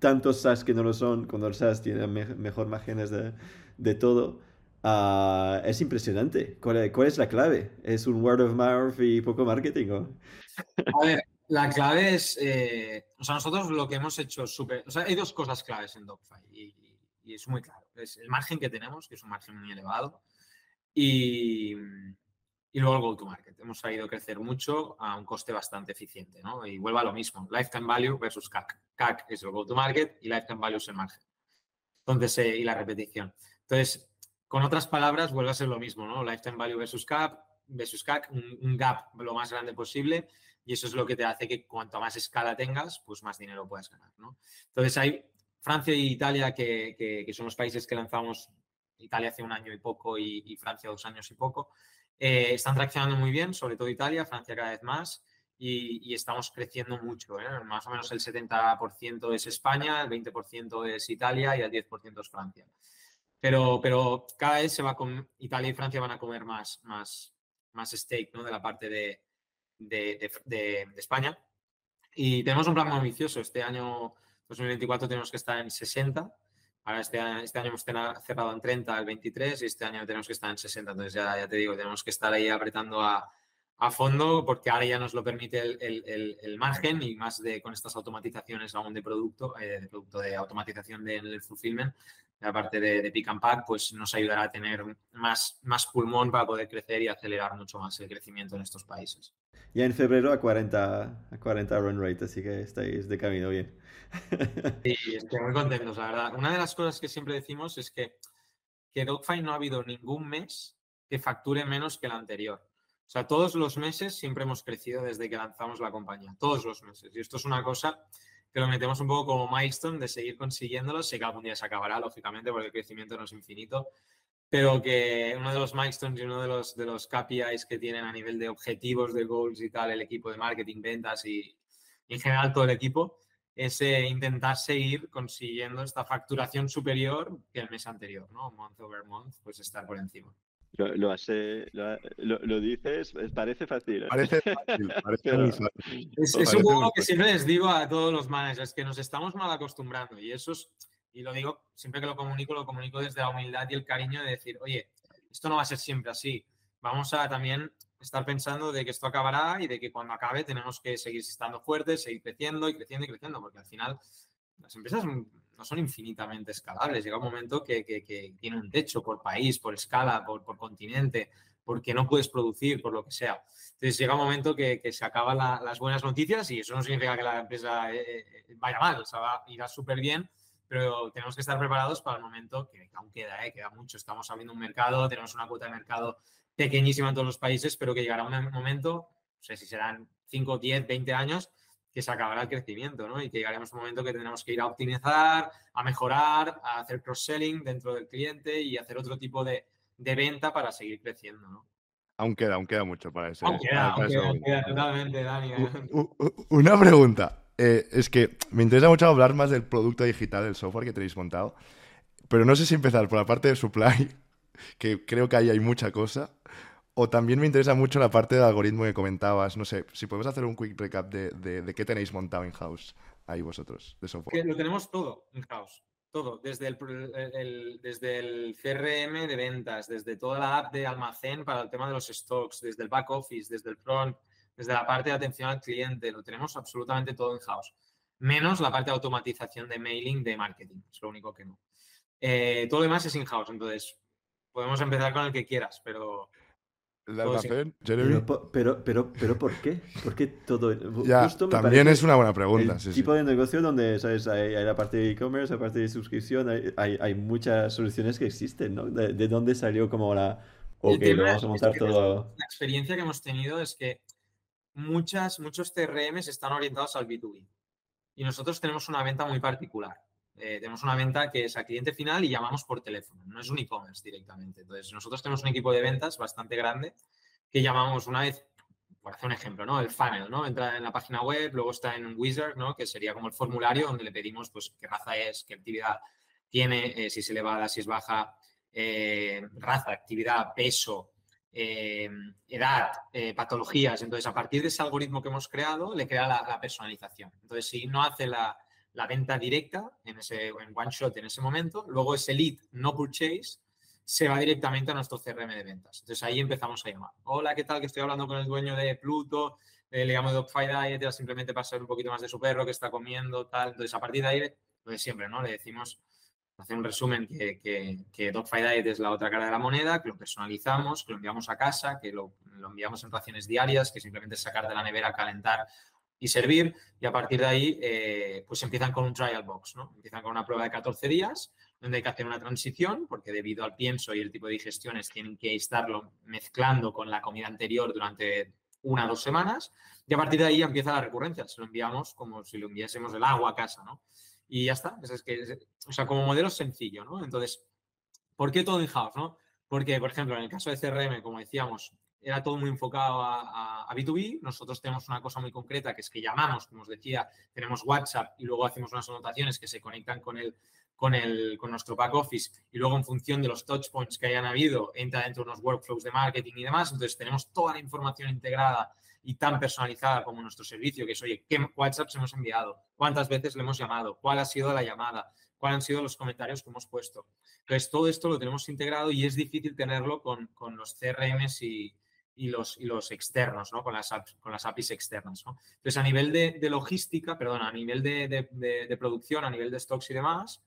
tantos SaaS que no lo son, cuando el SaaS tiene me mejor márgenes de, de todo, Uh, es impresionante. ¿Cuál, ¿Cuál, es la clave? ¿Es un word of mouth y poco marketing? ¿o? A ver, la clave es, eh, o sea, nosotros lo que hemos hecho súper, o sea, hay dos cosas claves en Dogfy y, y, es muy claro. Es el margen que tenemos, que es un margen muy elevado, y, y luego el go-to-market. Hemos sabido crecer mucho a un coste bastante eficiente, ¿no? Y vuelvo a lo mismo, lifetime value versus CAC. CAC es el go-to-market y lifetime value es el margen. Entonces, eh, y la repetición. Entonces, con otras palabras, vuelve a ser lo mismo, ¿no? Lifetime value versus CAP, versus CAC, un, un, gap lo más grande posible y eso es lo que te hace que cuanto más escala tengas, pues más dinero puedas ganar, ¿no? Entonces hay Francia y Italia, que, son los países que lanzamos, Italia hace un año y poco y, Francia dos años y poco, eh, están traccionando muy bien, sobre todo Italia, Francia cada vez más. Y, estamos creciendo mucho. ¿eh? Más o menos el 70% es España, el 20% es Italia y el 10% es Francia pero, pero cada vez se va con Italia y Francia van a comer más, más, más steak ¿no? de la parte de, de, de, de, España. Y tenemos un plan ambicioso. Este año 2024 tenemos que estar en 60. Ahora este, este año hemos cerrado en 30 el 23 y este año tenemos que estar en 60. Entonces ya, ya te digo, tenemos que estar ahí apretando a, a fondo porque ahora ya nos lo permite el, el, el, el, margen y más de con estas automatizaciones aún de producto, eh, de producto de automatización del fulfillment, la parte de, de, pick and pack, pues nos ayudará a tener más, más pulmón para poder crecer y acelerar mucho más el crecimiento en estos países. Ya en febrero a 40, a 40 run rate, así que estáis de camino bien. Sí, estoy muy contentos, la verdad. Una de las cosas que siempre decimos es que, que Dogfight no ha habido ningún mes que facture menos que el anterior. O sea, todos los meses siempre hemos crecido desde que lanzamos la compañía, todos los meses. Y esto es una cosa que lo metemos un poco como milestone de seguir consiguiéndolo. Sé que algún día se acabará, lógicamente, porque el crecimiento no es infinito, pero que uno de los milestones y uno de los, de los KPIs que tienen a nivel de objetivos, de goals y tal, el equipo de marketing, ventas y, y en general todo el equipo, es eh, intentar seguir consiguiendo esta facturación superior que el mes anterior, ¿no? Month over month, pues estar por encima. Lo, lo, hace, lo, lo, lo, dices, parece fácil. ¿eh? Parece fácil, parece muy fácil. Es, es un poco que siempre les digo a todos los managers que nos estamos mal acostumbrando y eso es, y lo digo siempre que lo comunico, lo comunico desde la humildad y el cariño de decir, oye, esto no va a ser siempre así. Vamos a también estar pensando de que esto acabará y de que cuando acabe tenemos que seguir estando fuertes, seguir creciendo y creciendo y creciendo, porque al final las empresas no son infinitamente escalables. Llega un momento que, que, tiene un techo por país, por escala, por, por, continente, porque no puedes producir, por lo que sea. Entonces llega un momento que, que se acaban la, las buenas noticias y eso no significa que la empresa eh, eh vaya mal, o sea, va, irá súper bien, pero tenemos que estar preparados para el momento que aún queda, ¿eh? queda mucho. Estamos abriendo un mercado, tenemos una cuota de mercado pequeñísima en todos los países, pero que llegará un momento, no sé si serán 5, 10, 20 años, que se acabará el crecimiento, ¿no? Y que llegaremos a un momento que tendremos que ir a optimizar, a mejorar, a hacer cross-selling dentro del cliente y hacer otro tipo de, de venta para seguir creciendo, ¿no? Aún queda, aún queda mucho para eso. Aún queda, aún queda, queda, totalmente, Dani. Una pregunta. Eh, es que me interesa mucho hablar más del producto digital, del software que tenéis montado, pero no sé si empezar por la parte de supply, que creo que ahí hay mucha cosa, o también me interesa mucho la parte del algoritmo que comentabas. No sé, si podemos hacer un quick recap de, de, de qué tenéis montado in-house ahí vosotros, de software. Que lo tenemos todo in-house. Todo, desde el, el, desde el CRM de ventas, desde toda la app de almacén para el tema de los stocks, desde el back office, desde el front, desde la parte de atención al cliente, lo tenemos absolutamente todo in-house. Menos la parte de automatización de mailing de marketing, es lo único que no. Eh, todo lo demás es in-house, entonces podemos empezar con el que quieras, pero ¿El almacén, Jeremy? Pero, pero, pero, pero, ¿por qué? ¿Por qué todo? Ya, también es una buena pregunta. El sí, tipo sí. de negocio donde ¿sabes? Hay, hay, la parte de e-commerce, la parte de suscripción, hay, hay, hay, muchas soluciones que existen, ¿no? ¿De, de dónde salió como la... Ok, lo vamos a montar es que todo... La experiencia que hemos tenido es que muchas, muchos CRMs están orientados al B2B y nosotros tenemos una venta muy particular. Eh, tenemos una venta que es a cliente final y llamamos por teléfono, no es un e-commerce directamente. Entonces, nosotros tenemos un equipo de ventas bastante grande que llamamos una vez, por hacer un ejemplo, ¿no? El funnel, ¿no? Entra en la página web, luego está en un wizard, ¿no? Que sería como el formulario donde le pedimos, pues, qué raza es, qué actividad tiene, eh, si es elevada, si es baja, eh, raza, actividad, peso, edad, patologías. Entonces, a partir de ese algoritmo que hemos creado, le crea la personalización. Entonces, si no hace la, la, venta directa en, ese, en one shot en ese momento, luego ese lead no purchase se va directamente a nuestro CRM de ventas. Entonces, ahí empezamos a llamar. Hola, ¿qué tal? Que estoy hablando con el dueño de Pluto, eh, le llamo Dogfight Diet, simplemente para saber un poquito más de su perro, que está comiendo, tal. Entonces, a partir de ahí, lo de siempre, ¿no? Le decimos hacer un resumen que, que, que Diet es la otra cara de la moneda, que lo personalizamos, que lo enviamos a casa, que lo, lo enviamos en raciones diarias, que simplemente es sacar de la nevera, calentar y servir. Y a partir de ahí, eh, pues empiezan con un trial box, ¿no? Empiezan con una prueba de 14 días, donde hay que hacer una transición, porque debido al pienso y el tipo de digestiones tienen que estarlo mezclando con la comida anterior durante una o dos semanas. Y a partir de ahí empieza la recurrencia. Se lo enviamos como si lo enviásemos el agua a casa, ¿no? Y ya está. Es que, o sea, como modelo sencillo, ¿no? Entonces, ¿por qué todo in-house, no? Porque, por ejemplo, en el caso de CRM, como decíamos, era todo muy enfocado a, a, a, B2B. Nosotros tenemos una cosa muy concreta, que es que llamamos, como os decía, tenemos WhatsApp y luego hacemos unas anotaciones que se conectan con el, con, el, con nuestro back office y luego en función de los touch points que hayan habido, entra dentro de unos workflows de marketing y demás. Entonces tenemos toda la información integrada y tan personalizada como nuestro servicio, que es, oye, ¿qué WhatsApps hemos enviado? ¿Cuántas veces le hemos llamado? ¿Cuál ha sido la llamada? cuáles han sido los comentarios que hemos puesto. Entonces, todo esto lo tenemos integrado y es difícil tenerlo con, con los CRMs y, y, los, y los externos, ¿no? con, las con las APIs externas. ¿no? Entonces, a nivel de, de, logística, perdón, a nivel de, de, de, producción, a nivel de stocks y demás,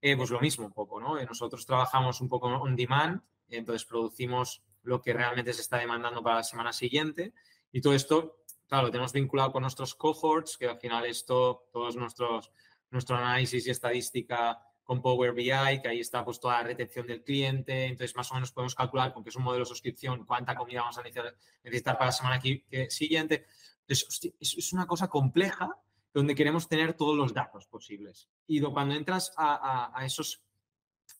eh, pues lo mismo un poco. ¿no? Eh, nosotros trabajamos un poco on demand, entonces producimos lo que realmente se está demandando para la semana siguiente y todo esto, claro, lo tenemos vinculado con nuestros cohorts, que al final esto, todos nuestros nuestro análisis y estadística con Power BI, que ahí está pues toda la retención del cliente, entonces más o menos podemos calcular, porque es un modelo de suscripción, cuánta comida vamos a necesitar para la semana siguiente. Entonces, hostia, es una cosa compleja donde queremos tener todos los datos posibles. Y cuando entras a, a, a esos,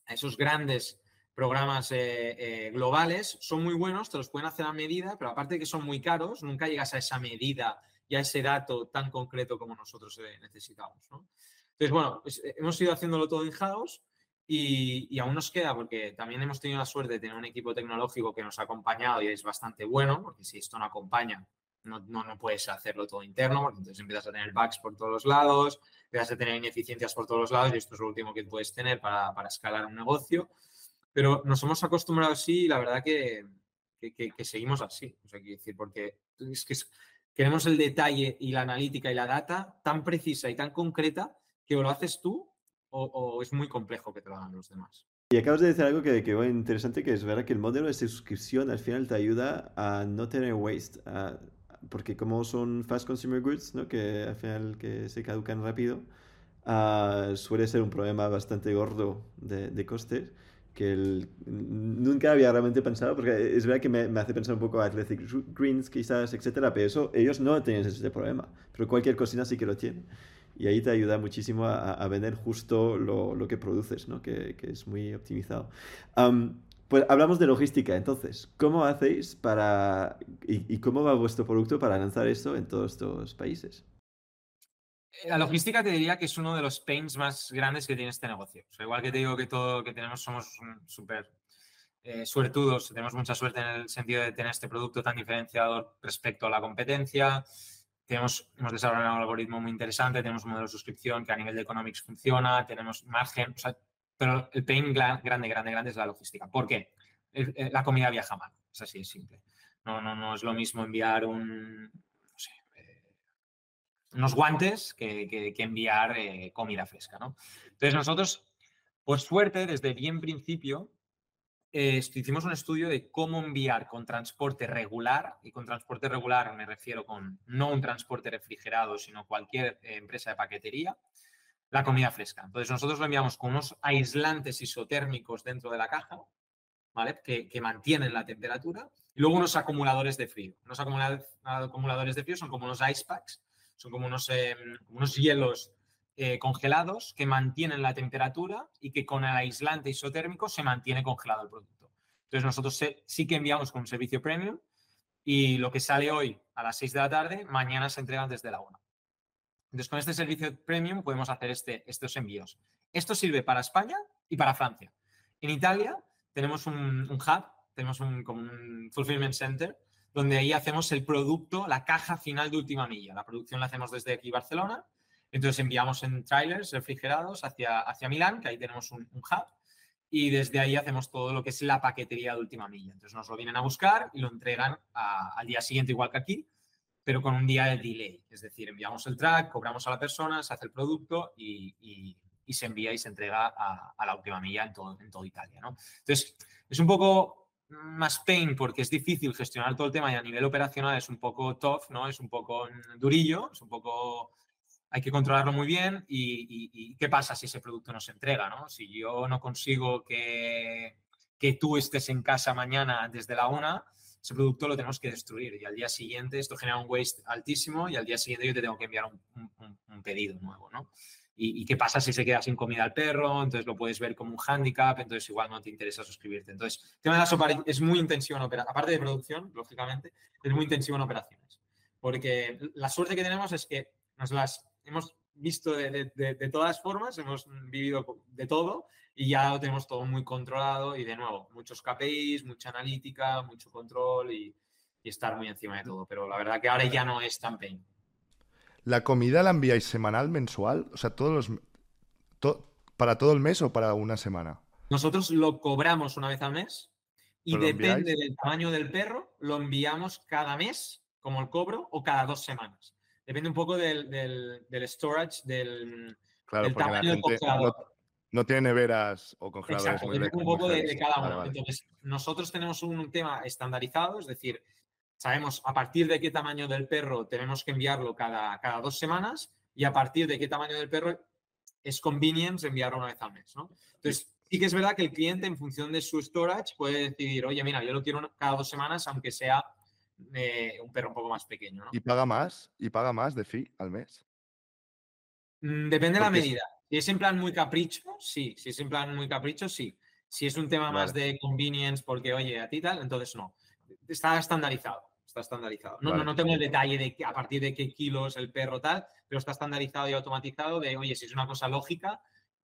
a esos grandes programas eh, eh, globales, son muy buenos, te los pueden hacer a medida, pero aparte de que son muy caros, nunca llegas a esa medida y a ese dato tan concreto como nosotros eh, necesitamos. ¿no? Entonces, bueno, pues hemos ido haciéndolo todo in-house y, y, aún nos queda, porque también hemos tenido la suerte de tener un equipo tecnológico que nos ha acompañado y es bastante bueno, porque si esto no acompaña, no, no, no puedes hacerlo todo interno, porque entonces empiezas a tener bugs por todos lados, empiezas a tener ineficiencias por todos lados y esto es lo último que puedes tener para, para escalar un negocio. Pero nos hemos acostumbrado así y la verdad que, que, seguimos así. O sea, quiero decir, porque es que queremos el detalle y la analítica y la data tan precisa y tan concreta que o lo haces tú o, o es muy complejo que te lo hagan los demás. Y acabas de decir algo que, que muy interesante, que es verdad que el modelo de suscripción al final te ayuda a no tener waste, a- porque como son fast consumer goods, ¿no? que al final que se caducan rápido, ah, suele ser un problema bastante gordo de, de costes, que el- nunca había realmente pensado, porque es verdad que me, me hace pensar un poco a Athletic Greens quizás, etcétera, pero eso, ellos no tienen ese problema, pero cualquier cocina sí que lo tiene. Y ahí te ayuda muchísimo a, vender justo lo, que produces, ¿no? Que, es muy optimizado. Pues hablamos de logística, entonces, ¿cómo hacéis para... Y, cómo va vuestro producto para lanzar esto en todos estos países? La logística te diría que es uno de los pains más grandes que tiene este negocio. O sea, igual que te digo que todo que tenemos somos súper eh, suertudos, tenemos mucha suerte en el sentido de tener este producto tan diferenciador respecto a la competencia. Hemos desarrollado un algoritmo muy interesante, tenemos un modelo de suscripción que a nivel de economics funciona, tenemos margen, pero el pain grande, grande, grande es la logística. ¿Por qué? El- la comida viaja mal, es así de simple. No, no, no es lo mismo enviar eh, unos guantes que, que- que enviar eh, comida fresca, ¿no? Entonces nosotros, por suerte, desde bien principio, hicimos un estudio de cómo enviar con transporte regular, y con transporte regular me refiero con no un transporte refrigerado, sino cualquier eh, empresa de paquetería, la comida fresca. Entonces nosotros lo enviamos con unos aislantes isotérmicos dentro de la caja, ¿vale? Que, que mantienen la temperatura, y luego unos acumuladores de frío. Unos acumula- acumuladores de frío son como unos ice packs, son como unos, eh, unos hielos eh, congelados que mantienen la temperatura y que con el aislante isotérmico se mantiene congelado el producto. Entonces nosotros sí que enviamos con un servicio premium y lo que sale hoy a las 6 de la tarde, mañana se entrega antes de la 1. Entonces con este servicio premium podemos hacer este, estos envíos. Esto sirve para España y para Francia. En Italia tenemos un, hub, tenemos un, un fulfillment center, donde ahí hacemos el producto, la caja final de última milla. La producción la hacemos desde aquí Barcelona entonces enviamos en trailers refrigerados hacia, hacia Milán, que ahí tenemos un, un hub, y desde ahí hacemos todo lo que es la paquetería de última milla. Entonces nos lo vienen a buscar y lo entregan a- al día siguiente igual que aquí, pero con un día de delay. Es decir, enviamos el track, cobramos a la persona, se hace el producto y, y- y se envía y se entrega a, a la última milla en todo, en toda Italia. ¿no? Entonces, es un poco más pain porque es difícil gestionar todo el tema y a nivel operacional es un poco tough, ¿no? Es un poco durillo, es un poco hay que controlarlo muy bien y, y- y qué pasa si ese producto no se entrega, ¿no? Si yo no consigo que, que tú estés en casa mañana desde la una, ese producto lo tenemos que destruir y al día siguiente esto genera un waste altísimo y al día siguiente yo te tengo que enviar un, un- un- pedido nuevo, ¿no? Y, y qué pasa si se queda sin comida el perro? Entonces lo puedes ver como un hándicap, entonces igual no te interesa suscribirte. Entonces, el tema de las opera- es muy intensivo en operaciones, aparte de producción, lógicamente, es muy intensivo en operaciones. Porque la suerte que tenemos es que nos las hemos visto de, de- de- de todas formas, hemos vivido de todo y ya lo tenemos todo muy controlado y de nuevo, muchos KPIs, mucha analítica, mucho control y, y estar muy encima de todo. Pero la verdad que ahora ya no es tan pain. ¿La comida la enviáis semanal, mensual? O sea, todos los... to- ¿Para todo el mes o para una semana? Nosotros lo cobramos una vez al mes y ¿Pero lo depende del tamaño del perro, lo enviamos cada mes, como el cobro, o cada dos semanas. Depende un poco del, del- del storage, del, Claro, del porque la tamaño del no, congelador. no tiene neveras o congeladores Exacto, muy depende un poco de, cada uno. vale. Entonces, nosotros tenemos un tema estandarizado, es decir, sabemos a partir de qué tamaño del perro tenemos que enviarlo cada, cada dos semanas y a partir de qué tamaño del perro es convenience enviarlo una vez al mes. ¿no? Entonces, sí que es verdad que el cliente, en función de su storage, puede decidir, oye, mira, yo lo quiero cada dos semanas, aunque sea eh, un perro un poco más pequeño. ¿no? ¿Y paga más? ¿Y paga más de fee al mes? Mm, Depende de la es- medida. Si es en plan muy capricho, sí. Si es en plan muy capricho, sí. Si es un tema más de convenience, porque oye, a ti tal, entonces no. Está estandarizado. Está estandarizado. No, Vale. no, no tengo el detalle de que- a partir de qué kilos el perro tal, pero está estandarizado y automatizado de, oye, si es una cosa lógica,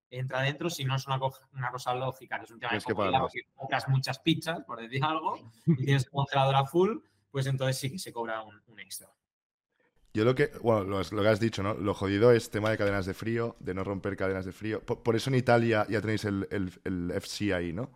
entra dentro. Si no es una, co- una cosa lógica, que es un tema de Tienes que compras muchas pizzas, por decir algo, y tienes el congelador a full, pues entonces sí que se cobra un, un extra. Yo lo que, bueno, lo, lo que has dicho, ¿no? Lo jodido es tema de cadenas de frío, de no romper cadenas de frío. Por, por eso en Italia ya tenéis el, el- el FC ahí, ¿no?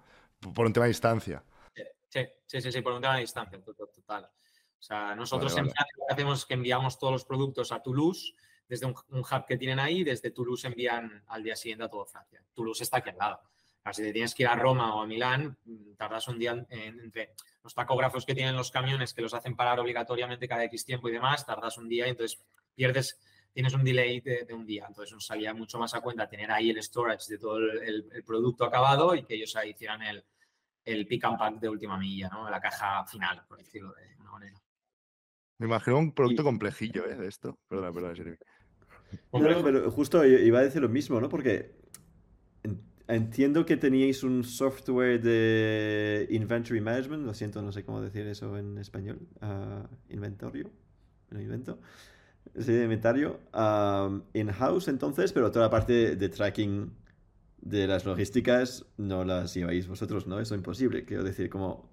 Por, un tema de distancia. Sí, sí, sí, sí, por un tema de distancia, to- to- total. O sea, nosotros Vale, en. Francia lo que hacemos es que enviamos todos los productos a Toulouse, desde un, un hub que tienen ahí, desde Toulouse envían al día siguiente a todo Francia. Toulouse está aquí al lado. Ahora, si te tienes que ir a Roma o a Milán, mm, tardas un día en- entre los tacógrafos que tienen los camiones que los hacen parar obligatoriamente cada X tiempo y demás, tardas un día y entonces pierdes, tienes un delay de, de un día. Entonces nos salía mucho más a cuenta tener ahí el storage de todo el, el- el producto acabado y que ellos ahí hicieran el, el pick and pack de última milla, ¿no? La caja final, por decirlo de una manera. Me imagino un producto Y- complejillo, ¿eh? De esto. Perdona, perdona, Sirvi. No, pero justo i- iba a decir lo mismo, ¿no? Porque entiendo que teníais un software de inventory management, lo siento, no sé cómo decir eso en español, ah, inventario, ¿Me lo invento? Sí, inventario, am, in-house entonces, pero toda la parte de tracking de las logísticas no las lleváis vosotros, ¿no? Eso es imposible, quiero decir, como...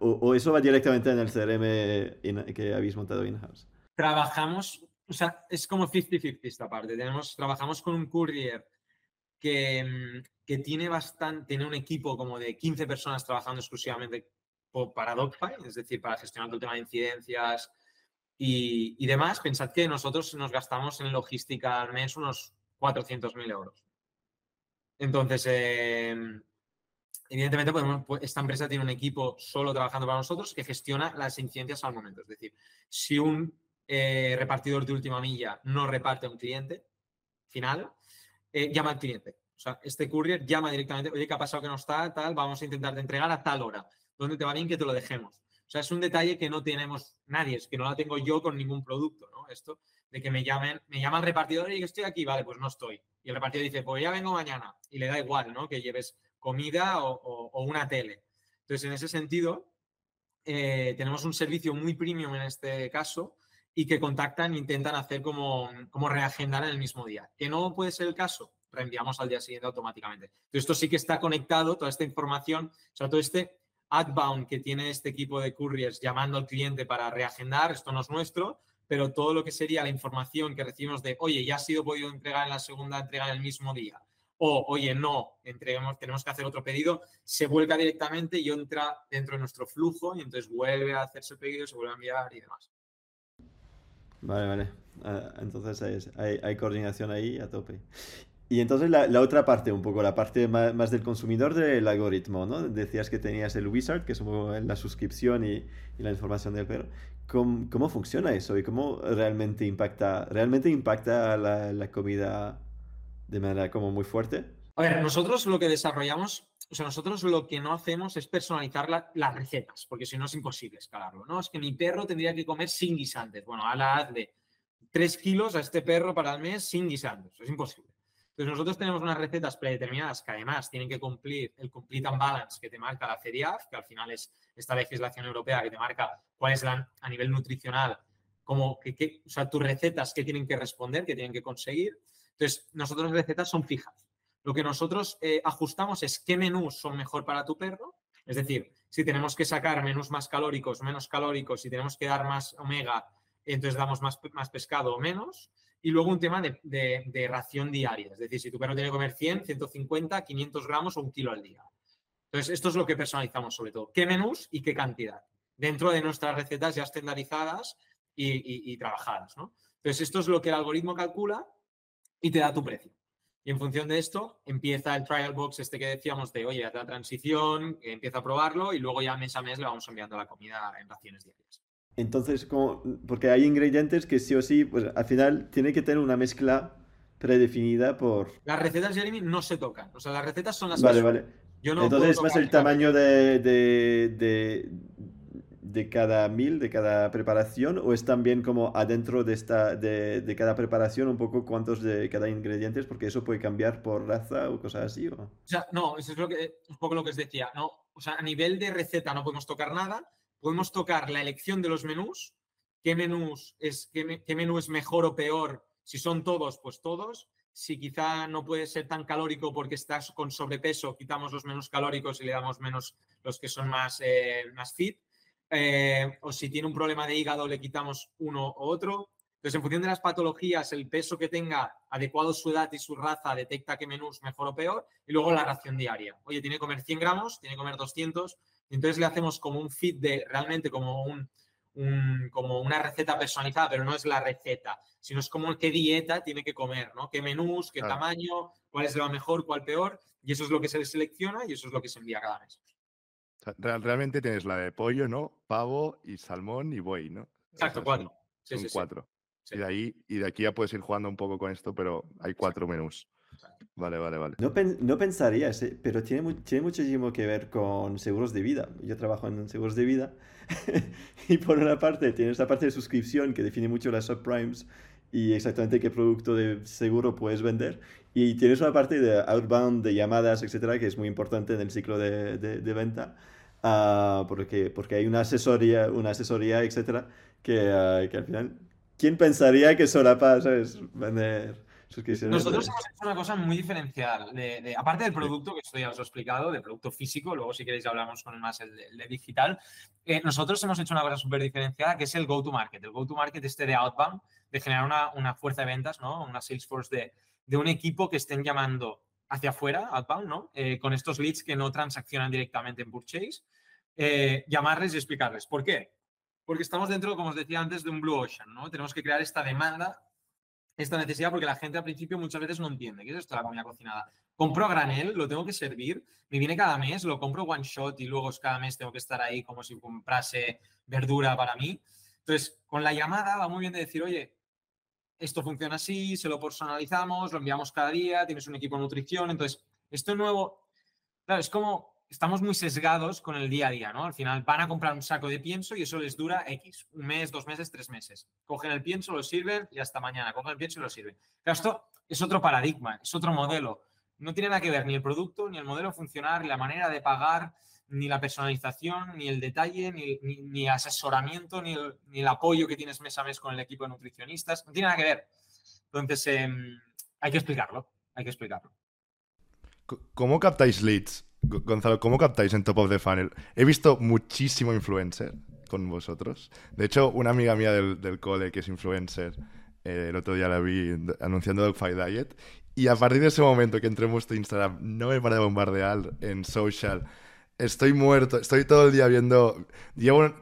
O, eso va directamente en el CRM que habéis montado in-house. trabajamos, o sea, es como 50-50 esta parte. Tenemos, trabajamos con un courier que, mm, que tiene bastante, tiene un equipo como de 15 personas trabajando exclusivamente para Dogpile, es decir, para gestionar todo el tema de incidencias y, y demás. Pensad que nosotros nos gastamos en logística al mes unos 400.000 euros. Entonces, eh, evidentemente, podemos- pues, esta empresa tiene un equipo solo trabajando para nosotros que gestiona las incidencias al momento. Es decir, si un eh, repartidor de última milla no reparte a un cliente final, eh, llama al cliente. O sea, este courier llama directamente, oye, ¿qué ha pasado que no está? Tal, vamos a intentar de entregar a tal hora. ¿Dónde te va bien que te lo dejemos? O sea, es un detalle que no tenemos nadie, es que no la tengo yo con ningún producto, ¿no? Esto de que me llamen, me llama el repartidor y que estoy aquí, vale, pues no estoy. Y el repartidor dice, pues ya vengo mañana. Y le da igual, ¿no? Que lleves comida o una tele. Entonces, en ese sentido, eh, tenemos un servicio muy premium en este caso y que contactan e intentan hacer como, como reagendar en el mismo día. Que no puede ser el caso, reenviamos al día siguiente automáticamente. Entonces, esto sí que está conectado, toda esta información, o sea, todo este outbound que tiene este equipo de couriers llamando al cliente para reagendar, esto no es nuestro, pero todo lo que sería la información que recibimos de, oye, ya ha sido podido entregar en la segunda entrega en el mismo día, o, oye, no, entreguemos, tenemos que hacer otro pedido, se vuelca directamente y entra dentro de nuestro flujo y entonces vuelve a hacerse el pedido, se vuelve a enviar y demás. Vale, vale. Ah, entonces es- hay, hay coordinación ahí a tope. Y entonces la, la otra parte, un poco, la parte ma- más, del consumidor del algoritmo, ¿no? Decías que tenías el wizard, que es un poco la suscripción y, y la información del perro. ¿Cómo, cómo funciona eso y cómo realmente impacta, realmente impacta la, la comida de manera como muy fuerte? A ver, nosotros lo que desarrollamos, o sea, nosotros lo que no hacemos es personalizar la- las recetas, porque si no es imposible escalarlo, ¿no? Es que mi perro tendría que comer sin guisantes. Bueno, ahora hazle 3 kilos a este perro para el mes sin guisantes. Es imposible. Entonces, nosotros tenemos unas recetas predeterminadas que además tienen que cumplir el Complete and Balance que te marca la CERIAF, que al final es esta legislación europea que te marca cuál es la, a nivel nutricional, como que, que- o sea, tus recetas que tienen que responder, que tienen que conseguir. Entonces, nosotros las recetas son fijas. Lo que nosotros eh, ajustamos es qué menús son mejor para tu perro. Es decir, si tenemos que sacar menús más calóricos, menos calóricos, si tenemos que dar más omega, entonces damos más, más pescado o menos. Y luego un tema de, de- ración diaria. Es decir, si tu perro tiene que comer 100, 150, 500 gramos o un kilo al día. Entonces, esto es lo que personalizamos sobre todo. ¿Qué menús y qué cantidad? Dentro de nuestras recetas ya estandarizadas y, y- y trabajadas, ¿no? Entonces, esto es lo que el algoritmo calcula y te da tu precio. Y en función de esto, empieza el trial box este que decíamos de, oye, haz la transición, empieza a probarlo y luego ya mes a mes le vamos enviando la comida en raciones diarias. Entonces, como, porque hay ingredientes que sí o sí, pues al final tiene que tener una mezcla predefinida por... Las recetas, Jeremy, no se tocan. O sea, las recetas son las Vale, son. vale. Yo no Entonces es más el tamaño de, de, de, de cada mil, de cada preparación, o es también como adentro de, esta, de, de cada preparación un poco cuántos de cada ingrediente, porque eso puede cambiar por raza o cosas así. ¿o? O no, eso es lo que, un poco lo que os decía. No, o sea, a nivel de receta no podemos tocar nada. Podemos tocar la elección de los menús. ¿Qué, menús es, qué, qué menú es mejor o peor? Si son todos, pues todos. Si quizá no puede ser tan calórico porque estás con sobrepeso, quitamos los menús calóricos y le damos menos los que son más, eh, más fit. Eh, o si tiene un problema de hígado, le quitamos uno u otro. Entonces, en función de las patologías, el peso que tenga adecuado su edad y su raza detecta qué menú es mejor o peor. Y luego la ración diaria. Oye, tiene que comer 100 gramos, tiene que comer 200. Y entonces le hacemos como un fit de realmente como un, un- como una receta personalizada, pero no es la receta, sino es como qué dieta tiene que comer, ¿no? Qué menús, qué Claro. tamaño, cuál es lo mejor, cuál peor, y eso es lo que se selecciona y eso es lo que se envía cada mes. O sea, real- realmente tienes la de pollo, ¿no? Pavo y salmón y buey, ¿no? Exacto, Esas cuatro. Son, Sí, son sí, sí. cuatro. Sí. Y de ahí, y de aquí ya puedes ir jugando un poco con esto, pero hay cuatro menús. Vale, vale, vale. No, pen- no pensarías, eh, pero tiene, mu- tiene muchísimo que ver con seguros de vida. Yo trabajo en seguros de vida y por una parte tienes la parte de suscripción que define mucho las subprimes y exactamente qué producto de seguro puedes vender. Y tienes una parte de outbound, de llamadas, etcétera, que es muy importante en el ciclo de, de- de venta. ah, porque, porque hay una asesoría, una asesoría, etcétera, que, ah, que al final, ¿quién pensaría que solapa, sabes, vender suscripciones? Nosotros de- hemos hecho una cosa muy diferencial. De, de- aparte del producto, que esto ya os lo he explicado, del producto físico, luego si queréis hablamos con más el de, el de digital, eh, nosotros hemos hecho una cosa súper diferenciada que es el go-to-market. El go-to-market este de outbound, de generar una, una fuerza de ventas, ¿no? Una Salesforce de, de un equipo que estén llamando hacia afuera, outbound, ¿no? Eh, con estos leads que no transaccionan directamente en purchase, eh, llamarles y explicarles. ¿Por qué? Porque estamos dentro, como os decía antes, de un blue ocean, ¿no? Tenemos que crear esta demanda esta necesidad porque la gente al principio muchas veces no entiende qué es esto de la comida cocinada. Compro a granel, lo tengo que servir, me viene cada mes, lo compro one shot y luego cada mes tengo que estar ahí como si comprase verdura para mí. Entonces, con la llamada va muy bien de decir, oye, esto funciona así, se lo personalizamos, lo enviamos cada día, tienes un equipo de nutrición. Entonces, esto nuevo, claro, es como estamos muy sesgados con el día a día, ¿no? Al final van a comprar un saco de pienso y eso les dura X, un mes, dos meses, tres meses. Cogen el pienso, lo sirven y hasta mañana. Cogen el pienso y lo sirven. Claro, esto es otro paradigma, es otro modelo. No tiene nada que ver ni el producto, ni el modelo funcionar, ni la manera de pagar, ni la personalización, ni el detalle, ni, ni, asesoramiento, ni el, ni el apoyo que tienes mes a mes con el equipo de nutricionistas. No tiene nada que ver. Entonces, eh, hay que explicarlo, hay que explicarlo. ¿Cómo captáis leads? Go- Gonzalo, ¿cómo captáis en Top of the Funnel? He visto muchísimo influencer con vosotros. De hecho, una amiga mía del, del cole que es influencer, eh, el otro día la vi anunciando Dogfight Diet. Y a partir de ese momento que entré en vuestro Instagram, no me para de bombardear en social. Estoy muerto, estoy todo el día viendo. Llevo.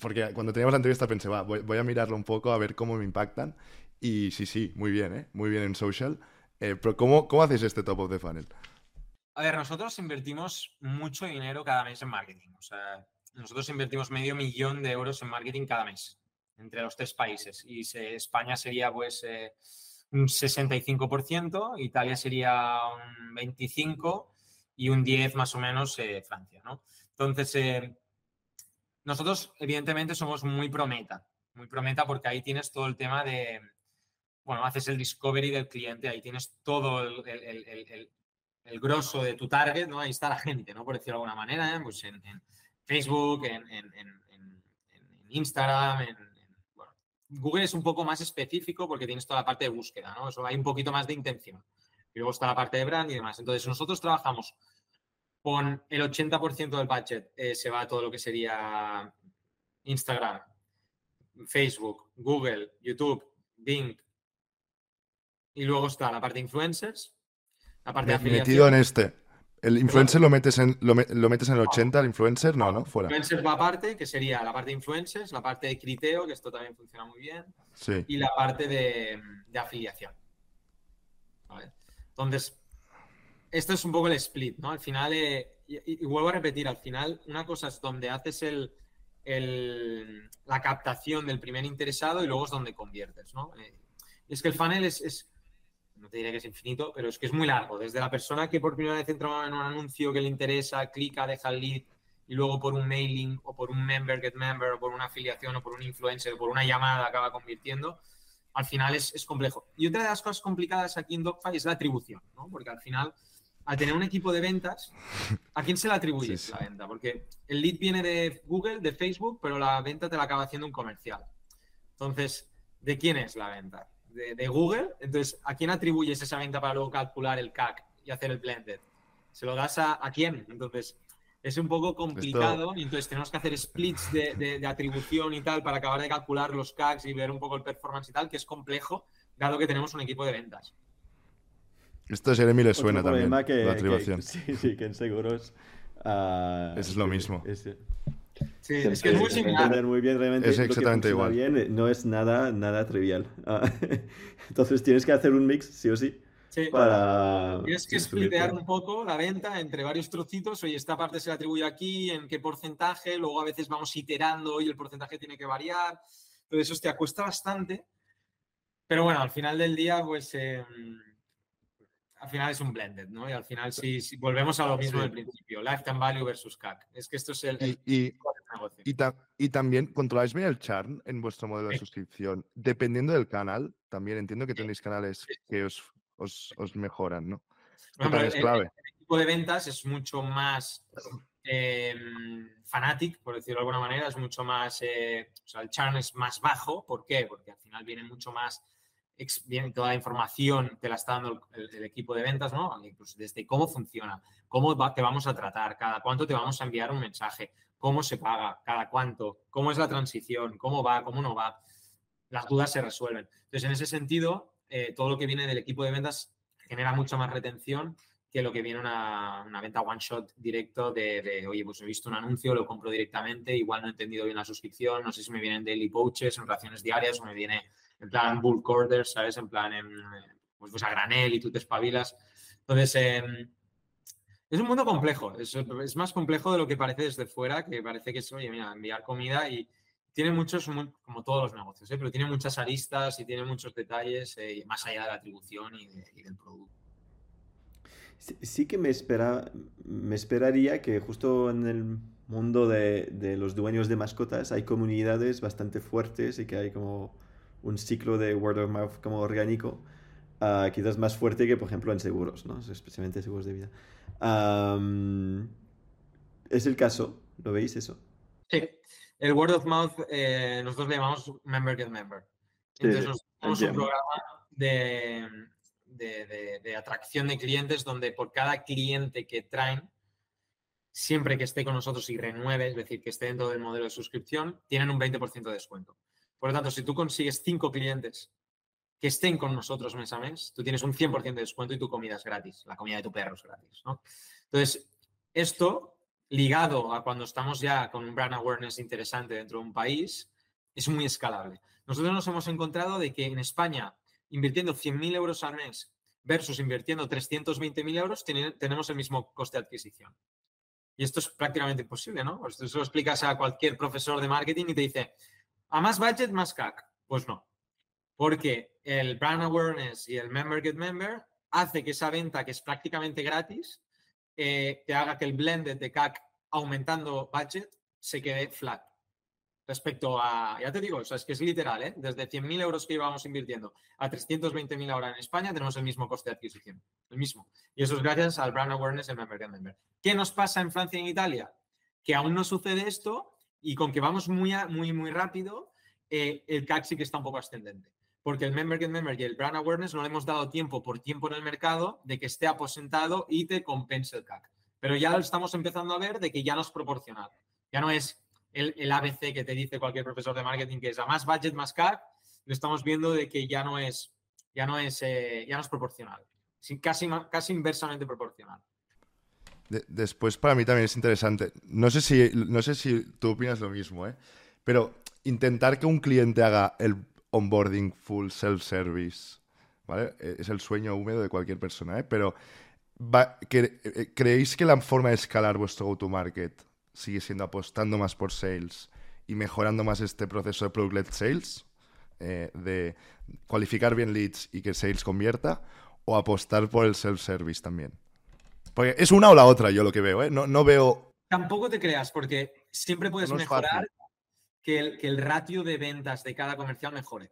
Porque cuando teníamos la entrevista pensé, va, voy, a mirarlo un poco a ver cómo me impactan. Y sí, sí, muy bien, ¿eh? Muy bien en social. Eh, pero ¿cómo, ¿cómo hacéis este top of the funnel? A ver, nosotros invertimos mucho dinero cada mes en marketing. O sea, nosotros invertimos medio millón de euros en marketing cada mes entre los tres países. Y España sería pues eh, un 65%, Italia sería un 25% y un 10% más o menos eh, Francia, ¿no? Entonces, eh, nosotros evidentemente somos muy prometa, muy prometa porque ahí tienes todo el tema de, bueno, haces el discovery del cliente, ahí tienes todo el, el- el- el- grosso de tu target, ¿no? Ahí está la gente, ¿no? Por decirlo de alguna manera, ¿eh? pues en, Facebook, en, en- Instagram, en, Google es un poco más específico porque tienes toda la parte de búsqueda, ¿no? Eso hay un poquito más de intención. Y luego está la parte de brand y demás. Entonces, nosotros trabajamos con el 80% del budget, eh, se va a todo lo que sería Instagram, Facebook, Google, YouTube, Bing. Y luego está la parte de influencers, la parte de Me- Metido afiliación. en este. ¿El influencer lo metes en, lo, lo metes en el 80, el influencer? No, no, fuera. Influencers va aparte, que sería la parte de influencers, la parte de criteo, que esto también funciona muy bien, Sí. y la parte de, de afiliación. Entonces, esto es un poco el split, ¿no? Al final, eh, y vuelvo a repetir, al final una cosa es donde haces el, el- la captación del primer interesado y luego es donde conviertes, ¿no? Eh, es que el funnel es, es- no te diré que es infinito, pero es que es muy largo. Desde la persona que por primera vez entra en un anuncio que le interesa, clica, deja el lead y luego por un mailing o por un member, get member o por una afiliación o por un influencer o por una llamada acaba convirtiendo, al final es, es complejo. Y otra de las cosas complicadas aquí en Dogfight es la atribución, ¿no? Porque al final, al tener un equipo de ventas, ¿a quién se le atribuye Sí, sí. la venta? Porque el lead viene de Google, de Facebook, pero la venta te la acaba haciendo un comercial. Entonces, ¿de quién es la venta? De, de Google. Entonces, ¿a quién atribuyes esa venta para luego calcular el CAC y hacer el blended? ¿Se lo das a, a quién? Entonces, es un poco complicado y entonces tenemos que hacer splits de, de- de atribución y tal para acabar de calcular los CACs y ver un poco el performance y tal, que es complejo, dado que tenemos un equipo de ventas. Esto a Jeremy le Otro suena también, problema que, la que- atribución. sí, sí, que en seguros. ah, Es lo sí, mismo. es- Sí, Siempre es que es muy similar. entender muy bien realmente Es lo que exactamente igual. bien, eh, no es nada, nada trivial. Entonces tienes que hacer un mix, sí o sí, Sí. para... Tienes que splitear un poco la venta entre varios trocitos. Oye, esta parte se le atribuye aquí, en qué porcentaje. Luego a veces vamos iterando y el porcentaje tiene que variar. Entonces, hostia, cuesta bastante. Pero bueno, al final del día, pues eh, al final es un blended, ¿no? Y al final sí, sí, volvemos a lo mismo Sí. del principio. Lifetime value versus CAC. Es que esto es el, Y, y- negocio. y ta- y también controláis bien el churn en vuestro modelo de suscripción. Dependiendo del canal, también entiendo que tenéis canales que os, os, os mejoran, ¿no? También es el- clave. el equipo de ventas es mucho más eh, fanatic, por decirlo de alguna manera, es mucho más, eh, o sea, el churn es más bajo. ¿Por qué? Porque al final viene mucho más, viene toda la información, te la está dando el, el equipo de ventas, ¿no? Incluso desde cómo funciona, cómo va- te vamos a tratar, cada cuánto te vamos a enviar un mensaje, cómo se paga, cada cuánto, cómo es la transición, cómo va, cómo no va. Las dudas se resuelven. Entonces, en ese sentido, eh, todo lo que viene del equipo de ventas genera mucha más retención que lo que viene una, una venta one shot directo de, de, oye, pues he visto un anuncio, lo compro directamente, igual no he entendido bien la suscripción, no sé si me vienen daily pouches, en raciones diarias o me viene en plan bulk orders, ¿sabes? En plan, en, pues, pues a granel y tú te espabilas. Entonces, eh, es un mundo complejo, es, es, más complejo de lo que parece desde fuera, que parece que es, oye, mira, enviar comida y tiene muchos, como todos los negocios, ¿eh? pero tiene muchas aristas y tiene muchos detalles eh, más allá de la atribución y, de, y del producto. Sí, sí, que me, espera, me esperaría que justo en el mundo de, de, los dueños de mascotas hay comunidades bastante fuertes y que hay como un ciclo de word of mouth como orgánico, uh, quizás más fuerte que por ejemplo en seguros, ¿no? especialmente seguros de vida. Um, ¿Es el caso? ¿Lo veis eso? Sí, el word of mouth eh, nosotros le llamamos member get member. Entonces sí, nosotros tenemos un programa de, de, de, de, atracción de clientes donde por cada cliente que traen, siempre que esté con nosotros y renueve, es decir, que esté dentro del modelo de suscripción, tienen un 20% de descuento. Por lo tanto, si tú consigues cinco clientes que estén con nosotros mes a mes, tú tienes un 100% de descuento y tu comida es gratis, la comida de tu perro es gratis. ¿no? Entonces, esto ligado a cuando estamos ya con un brand awareness interesante dentro de un país, es muy escalable. Nosotros nos hemos encontrado de que en España, invirtiendo 100.000 euros al mes versus invirtiendo 320.000 euros, tenemos el mismo coste de adquisición. Y esto es prácticamente imposible, ¿no? Pues tú se lo explicas a cualquier profesor de marketing y te dice, a más budget, más CAC. Pues no. Porque el brand awareness y el member get member hace que esa venta, que es prácticamente gratis, eh, te haga que el blended de CAC aumentando budget se quede flat. Respecto a, ya te digo, o sea, es que es literal, ¿eh? desde 100.000 euros que íbamos invirtiendo a 320.000 ahora en España, tenemos el mismo coste de adquisición, el mismo. Y eso es gracias al brand awareness el member member. ¿Qué nos pasa en Francia y en Italia? Que aún no sucede esto y con que vamos muy, muy, muy rápido, eh, el CAC sí que está un poco ascendente. Porque el member get member y el brand awareness no le hemos dado tiempo por tiempo en el mercado de que esté aposentado y te compense el CAC. Pero ya lo estamos empezando a ver de que ya no es proporcional. Ya no es el, el, ABC que te dice cualquier profesor de marketing que es a más budget, más CAC. Lo estamos viendo de que ya no es, ya no es, eh, ya no es proporcional. Casi, casi inversamente proporcional. De, después, para mí también es interesante. No sé, si, no sé si tú opinas lo mismo, ¿eh? pero intentar que un cliente haga el onboarding full self-service, ¿vale? Es el sueño húmedo de cualquier persona, ¿eh? Pero va, que, ¿creéis que la forma de escalar vuestro go-to-market sigue siendo apostando más por sales y mejorando más este proceso de product-led sales? Eh, de cualificar bien leads y que sales convierta o apostar por el self-service también. Porque es una o la otra, yo lo que veo, ¿eh? No, no veo... Tampoco te creas, porque siempre puedes no mejorar que el, que el ratio de ventas de cada comercial mejore.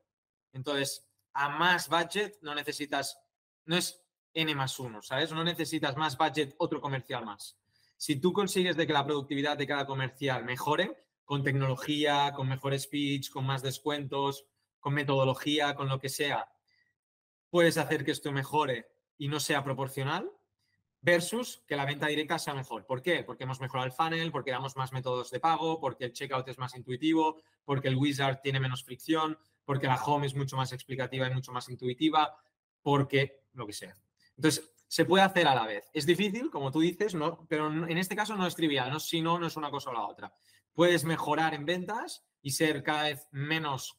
Entonces, a más budget no necesitas, no es N más uno, ¿sabes? No necesitas más budget, otro comercial más. Si tú consigues de que la productividad de cada comercial mejore, con tecnología, con mejor speech, con más descuentos, con metodología, con lo que sea, puedes hacer que esto mejore y no sea proporcional versus que la venta directa sea mejor. ¿Por qué? Porque hemos mejorado el funnel, porque damos más métodos de pago, porque el checkout es más intuitivo, porque el wizard tiene menos fricción, porque la home es mucho más explicativa y mucho más intuitiva, porque lo que sea. Entonces, se puede hacer a la vez. Es difícil, como tú dices, no, pero en este caso no es trivial, no, si no, no es una cosa o la otra. Puedes mejorar en ventas y ser cada vez menos,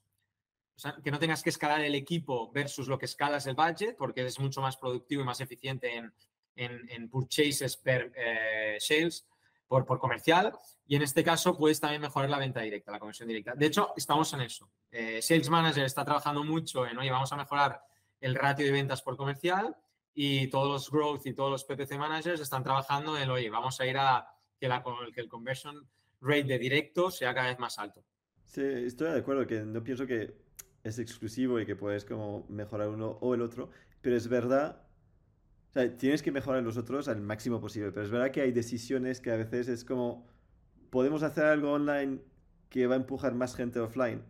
o sea, que no tengas que escalar el equipo versus lo que escalas el budget, porque es mucho más productivo y más eficiente en, en, purchases per eh, sales, por, por comercial. Y en este caso puedes también mejorar la venta directa, la conversión directa. De hecho, estamos en eso. Eh, Sales Manager está trabajando mucho en, oye, vamos a mejorar el ratio de ventas por comercial y todos los growth y todos los PPC managers están trabajando en, oye, vamos a ir a que, la, que el conversion rate de directo sea cada vez más alto. Sí, estoy de acuerdo, que no pienso que es exclusivo y que puedes como mejorar uno o el otro, pero es verdad, o sea, tienes que mejorar los otros al máximo posible, pero es verdad que hay decisiones que a veces es como, podemos hacer algo online que va a empujar más gente offline,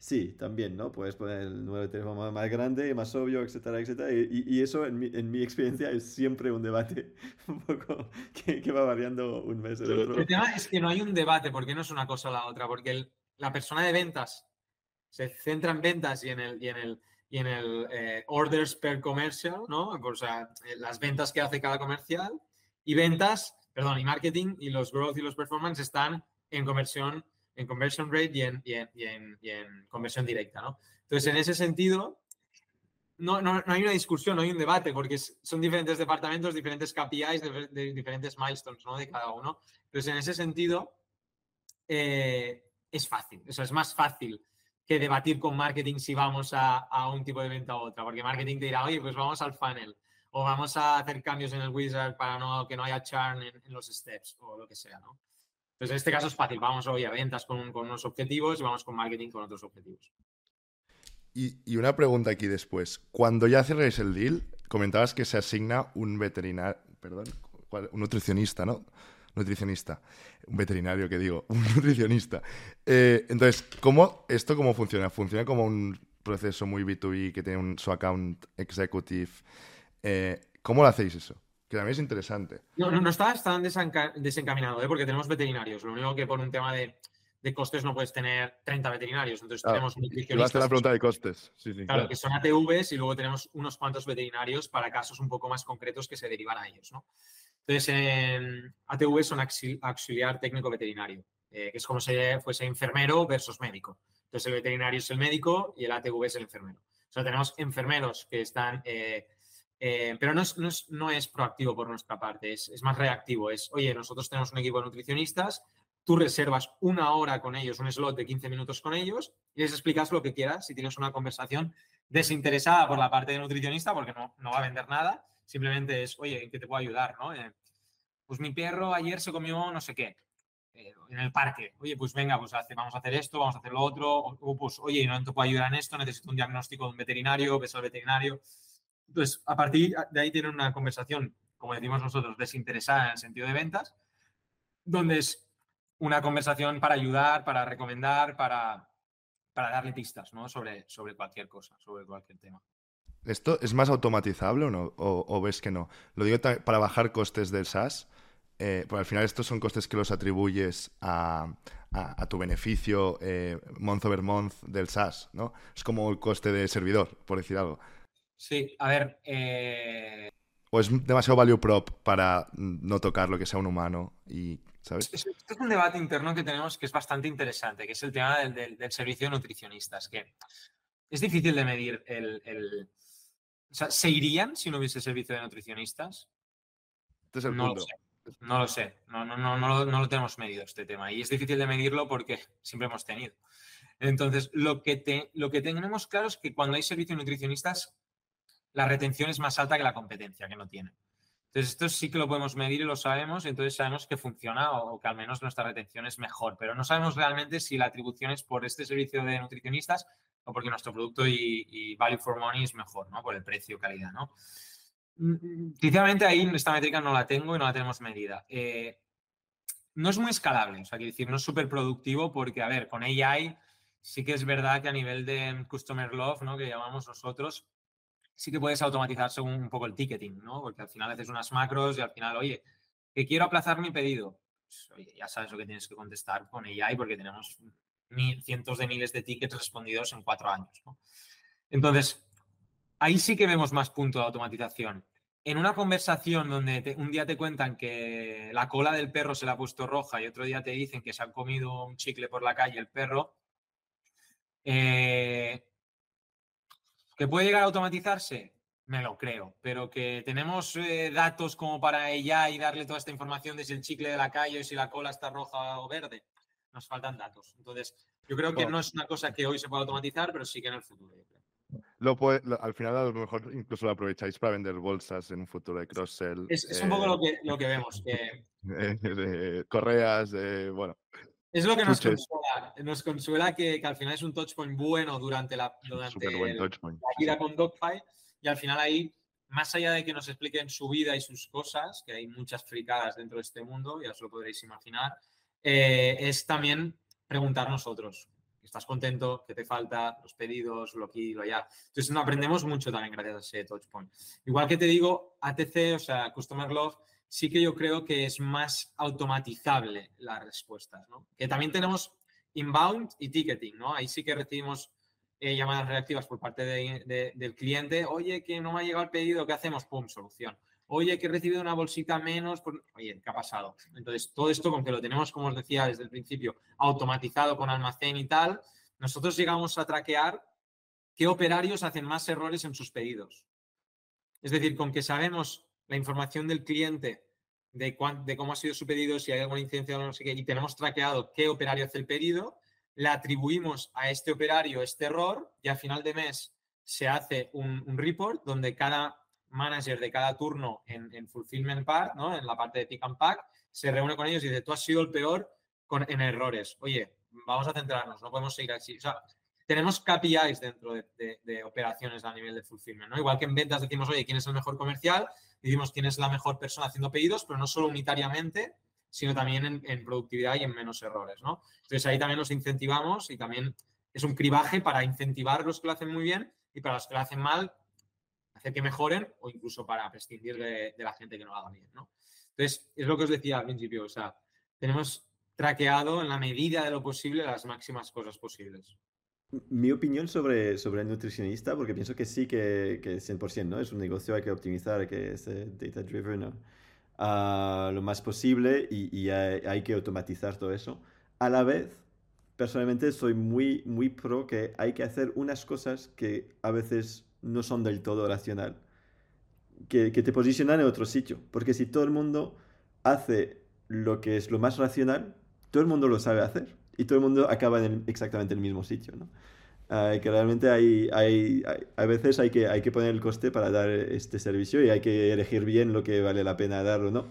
Sí, también, ¿no? Puedes poner el número de teléfono más grande, más obvio, etcétera, etcétera. Y, eso, en mi, en mi, experiencia, es siempre un debate un poco que, va variando un mes el otro. El tema es que no hay un debate, porque no es una cosa o la otra, porque la persona de ventas se centra en ventas y en el, y en el, y en el eh, orders per comercial, ¿no? O sea, eh, las ventas que hace cada comercial y ventas, perdón, y marketing y los growth y los performance están en conversión en conversion rate y en, y en, y en, conversión directa, ¿no? Entonces, en ese sentido, no, no, no, hay una discusión, no hay un debate, porque son diferentes departamentos, diferentes KPIs, de, diferentes milestones, ¿no? De cada uno. Entonces, en ese sentido, eh, es fácil, eso es más fácil que debatir con marketing si vamos a, a, un tipo de venta u otra, porque marketing te dirá, oye, pues vamos al funnel, o vamos a hacer cambios en el wizard para que no haya churn en, los steps, o lo que sea, ¿no? Entonces, en este caso es fácil. Vamos hoy a ventas con, unos objetivos y vamos con marketing con otros objetivos. Y, una pregunta aquí después. Cuando ya cerréis el deal, comentabas que se asigna un veterinario, perdón, un nutricionista, ¿no? Nutricionista. Un veterinario, que digo, un nutricionista. Eh, entonces, ¿cómo, ¿esto cómo funciona? ¿Funciona como un proceso muy B2B que tiene un, su account executive? Eh, ¿Cómo lo hacéis eso? que también es interesante. No, no, no estás tan desencaminado, ¿eh? porque tenemos veterinarios. Lo único que por un tema de, costes no puedes tener 30 veterinarios. Entonces tenemos nutricionistas. la pregunta de costes. Sí, sí, claro, que son ATVs y luego tenemos unos cuantos veterinarios para casos un poco más concretos que se derivan a ellos. ¿no? Entonces, ATVs son auxiliar técnico veterinario, eh, que es como si fuese enfermero versus médico. Entonces, el veterinario es el médico y el ATV es el enfermero. O sea, tenemos enfermeros que están eh, eh, pero no es, no, es, no es, proactivo por nuestra parte, es, es, más reactivo. Es, oye, nosotros tenemos un equipo de nutricionistas, tú reservas una hora con ellos, un slot de 15 minutos con ellos y les explicas lo que quieras. Si tienes una conversación desinteresada por la parte de nutricionista, porque no, no va a vender nada, simplemente es, oye, ¿en qué te puedo ayudar? ¿no? Eh, pues mi perro ayer se comió no sé qué. Eh, en el parque, oye, pues venga, pues vamos a hacer esto, vamos a hacer lo otro, o, pues, oye, no te puedo ayudar en esto, necesito un diagnóstico de un veterinario, ves al veterinario. Entonces, a partir de ahí tienen una conversación, como decimos nosotros, desinteresada en el sentido de ventas, donde es una conversación para ayudar, para recomendar, para, para darle pistas ¿no? sobre, sobre cualquier cosa, sobre cualquier tema. ¿Esto es más automatizable o no? ¿O, ves que no? Lo digo para bajar costes del SaaS, eh, porque al final estos son costes que los atribuyes a, a, tu beneficio eh, month over month del SaaS, ¿no? Es como el coste de servidor, por decir algo. Sí, a ver. Eh, o es demasiado value prop para no tocar lo que sea un humano y. ¿Sabes? Este es un debate interno que tenemos que es bastante interesante, que es el tema del, servicio de nutricionistas, que es difícil de medir el, O sea, ¿se irían si no hubiese servicio de nutricionistas? Este es el no Lo sé. No lo sé, no, no, no, no, lo, tenemos medido este tema y es difícil de medirlo porque siempre hemos tenido. Entonces, lo que, te, lo que tenemos claro es que cuando hay servicio de nutricionistas la retención es más alta que la competencia, que no tiene. Entonces, esto sí que lo podemos medir y lo sabemos, entonces sabemos que funciona o que al menos nuestra retención es mejor, pero no sabemos realmente si la atribución es por este servicio de nutricionistas o porque nuestro producto y, value for money es mejor, ¿no? Por el precio, calidad, ¿no? Sinceramente ahí esta métrica no la tengo y no la tenemos medida. Eh, no es muy escalable, o sea, quiero decir, no es súper productivo porque, a ver, con AI sí que es verdad que a nivel de Customer Love, ¿no? Que llamamos nosotros, sí que puedes automatizar según un poco el ticketing, ¿no? Porque al final haces unas macros y al final, oye, que quiero aplazar mi pedido. Pues, oye, ya sabes lo que tienes que contestar con AI porque tenemos cientos de miles de tickets respondidos en cuatro años, ¿no? Entonces, ahí sí que vemos más punto de automatización. en una conversación donde un día te cuentan que la cola del perro se le ha puesto roja y otro día te dicen que se han comido un chicle por la calle el perro, eh, ¿que puede llegar a automatizarse? Me lo creo, pero que tenemos eh, datos como para ella y darle toda esta información de si el chicle de la calle o si la cola está roja o verde. Nos faltan datos. Entonces, yo creo que no es una cosa que hoy se pueda automatizar, pero sí que en el futuro. yo creo. Lo puede- lo- al final, a lo mejor incluso lo aprovecháis para vender bolsas en un futuro de cross-sell. Es, es un poco eh, lo que, lo que vemos, que eh, de correas, de, bueno. Es lo que nos consuela. Nos consuela que, que al final es un touchpoint bueno durante la, durante el- vida con Dogpile y al final ahí, más allá de que nos expliquen su vida y sus cosas, que hay muchas fricadas dentro de este mundo, ya os lo podréis imaginar, eh, es también preguntar nosotros. ¿Estás contento? ¿Qué te falta? Los pedidos, lo aquí, lo allá. Entonces, no, aprendemos mucho también gracias a ese touchpoint. Igual que te digo, ATC, o sea, Customer Love, sí que yo creo que es más automatizable las respuestas. Que también tenemos inbound y ticketing, ¿no? Ahí sí que recibimos eh, llamadas reactivas por parte de- de- del cliente. Oye, que no me ha llegado el pedido, ¿qué hacemos? Pum, solución. Oye, que he recibido una bolsita menos. Oye, ¿qué ha pasado? Entonces, todo esto, con que lo tenemos, como os decía desde el principio, automatizado con almacén y tal, nosotros llegamos a traquear qué operarios hacen más errores en sus pedidos. Es decir, con que sabemos la información del cliente de, cuán- de cómo ha sido su pedido, si hay alguna incidencia o no sé qué, y tenemos traqueado qué operario hace el pedido, le atribuimos a este operario este error y a final de mes se hace un, report donde cada manager de cada turno en, en fulfillment part, ¿no? en la parte de pick and pack, se reúne con ellos y dice, tú has sido el peor con, en errores. Oye, vamos a centrarnos, no podemos seguir así. O sea, tenemos KPIs dentro de, de- de operaciones a nivel de fulfillment, ¿no? Igual que en ventas decimos, oye, ¿quién es el mejor comercial? Decimos quién es la mejor persona haciendo pedidos, pero no solo unitariamente, sino también en, en productividad y en menos errores, ¿no? Entonces ahí también los incentivamos y también es un cribaje para incentivar los que lo hacen muy bien y para los que lo hacen mal, hacer que mejoren o incluso para prescindir de, de la gente que no lo haga bien, ¿no? Entonces, es lo que os decía al principio, o sea, tenemos traqueado en la medida de lo posible las máximas cosas posibles. Mi opinión sobre, sobre el nutricionista, porque pienso que sí que, que 100%, ¿no? Es un negocio, hay que optimizar, que ser data driven, ¿no? Ah, lo más posible y, y hay, hay que automatizar todo eso. A la vez, personalmente soy muy, muy pro que hay que hacer unas cosas que a veces no son del todo racional, que, que te posicionan en otro sitio. Porque si todo el mundo hace lo que es lo más racional, todo el mundo lo sabe hacer y todo el mundo acaba en el- exactamente el mismo sitio, ¿no? Ah, que realmente hay, hay, hay- a veces hay que, hay que poner el coste para dar este servicio y hay que elegir bien lo que vale la pena dar o no.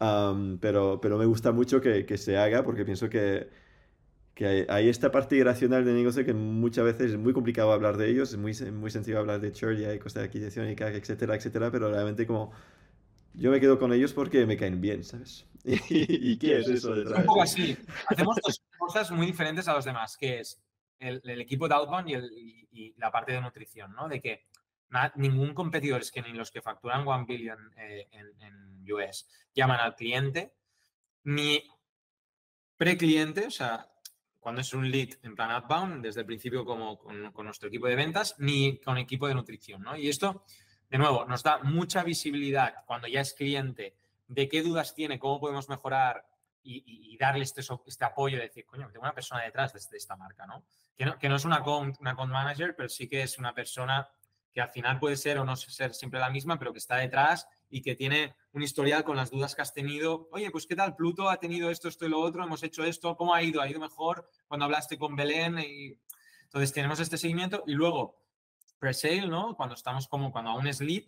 Am, pero, pero me gusta mucho que, que se haga porque pienso que, que hay, hay esta parte irracional del negocio que muchas veces es muy complicado hablar de ellos, es muy, muy sencillo hablar de churn y hay coste de adquisición y CAC, etcétera, etcétera, pero realmente como yo me quedo con ellos porque me caen bien, ¿sabes? ¿Y, qué es eso Es detrás? un poco así. Hacemos dos cosas muy diferentes a los demás, que es el, el equipo de outbound y, el- y- y la parte de nutrición, ¿no? De que na- ningún competidor, es que ni los que facturan 1 billion eh, en, en US llaman al cliente, ni pre-cliente, o sea, cuando es un lead en plan outbound, desde el principio como con, con nuestro equipo de ventas, ni con equipo de nutrición, ¿no? Y esto, de nuevo, nos da mucha visibilidad cuando ya es cliente de qué dudas tiene, cómo podemos mejorar y, darle este, este apoyo de decir, coño, tengo una persona detrás de, de esta marca, ¿no? Que, no? es una account, una manager, pero sí que es una persona que al final puede ser o no ser siempre la misma, pero que está detrás y que tiene un historial con las dudas que has tenido. Oye, pues ¿qué tal? Pluto ha tenido esto, esto y lo otro, hemos hecho esto, ¿cómo ha ido? ¿Ha ido mejor cuando hablaste con Belén? Y... Entonces tenemos este seguimiento y luego pre-sale, ¿no? Cuando estamos como, cuando aún es lead,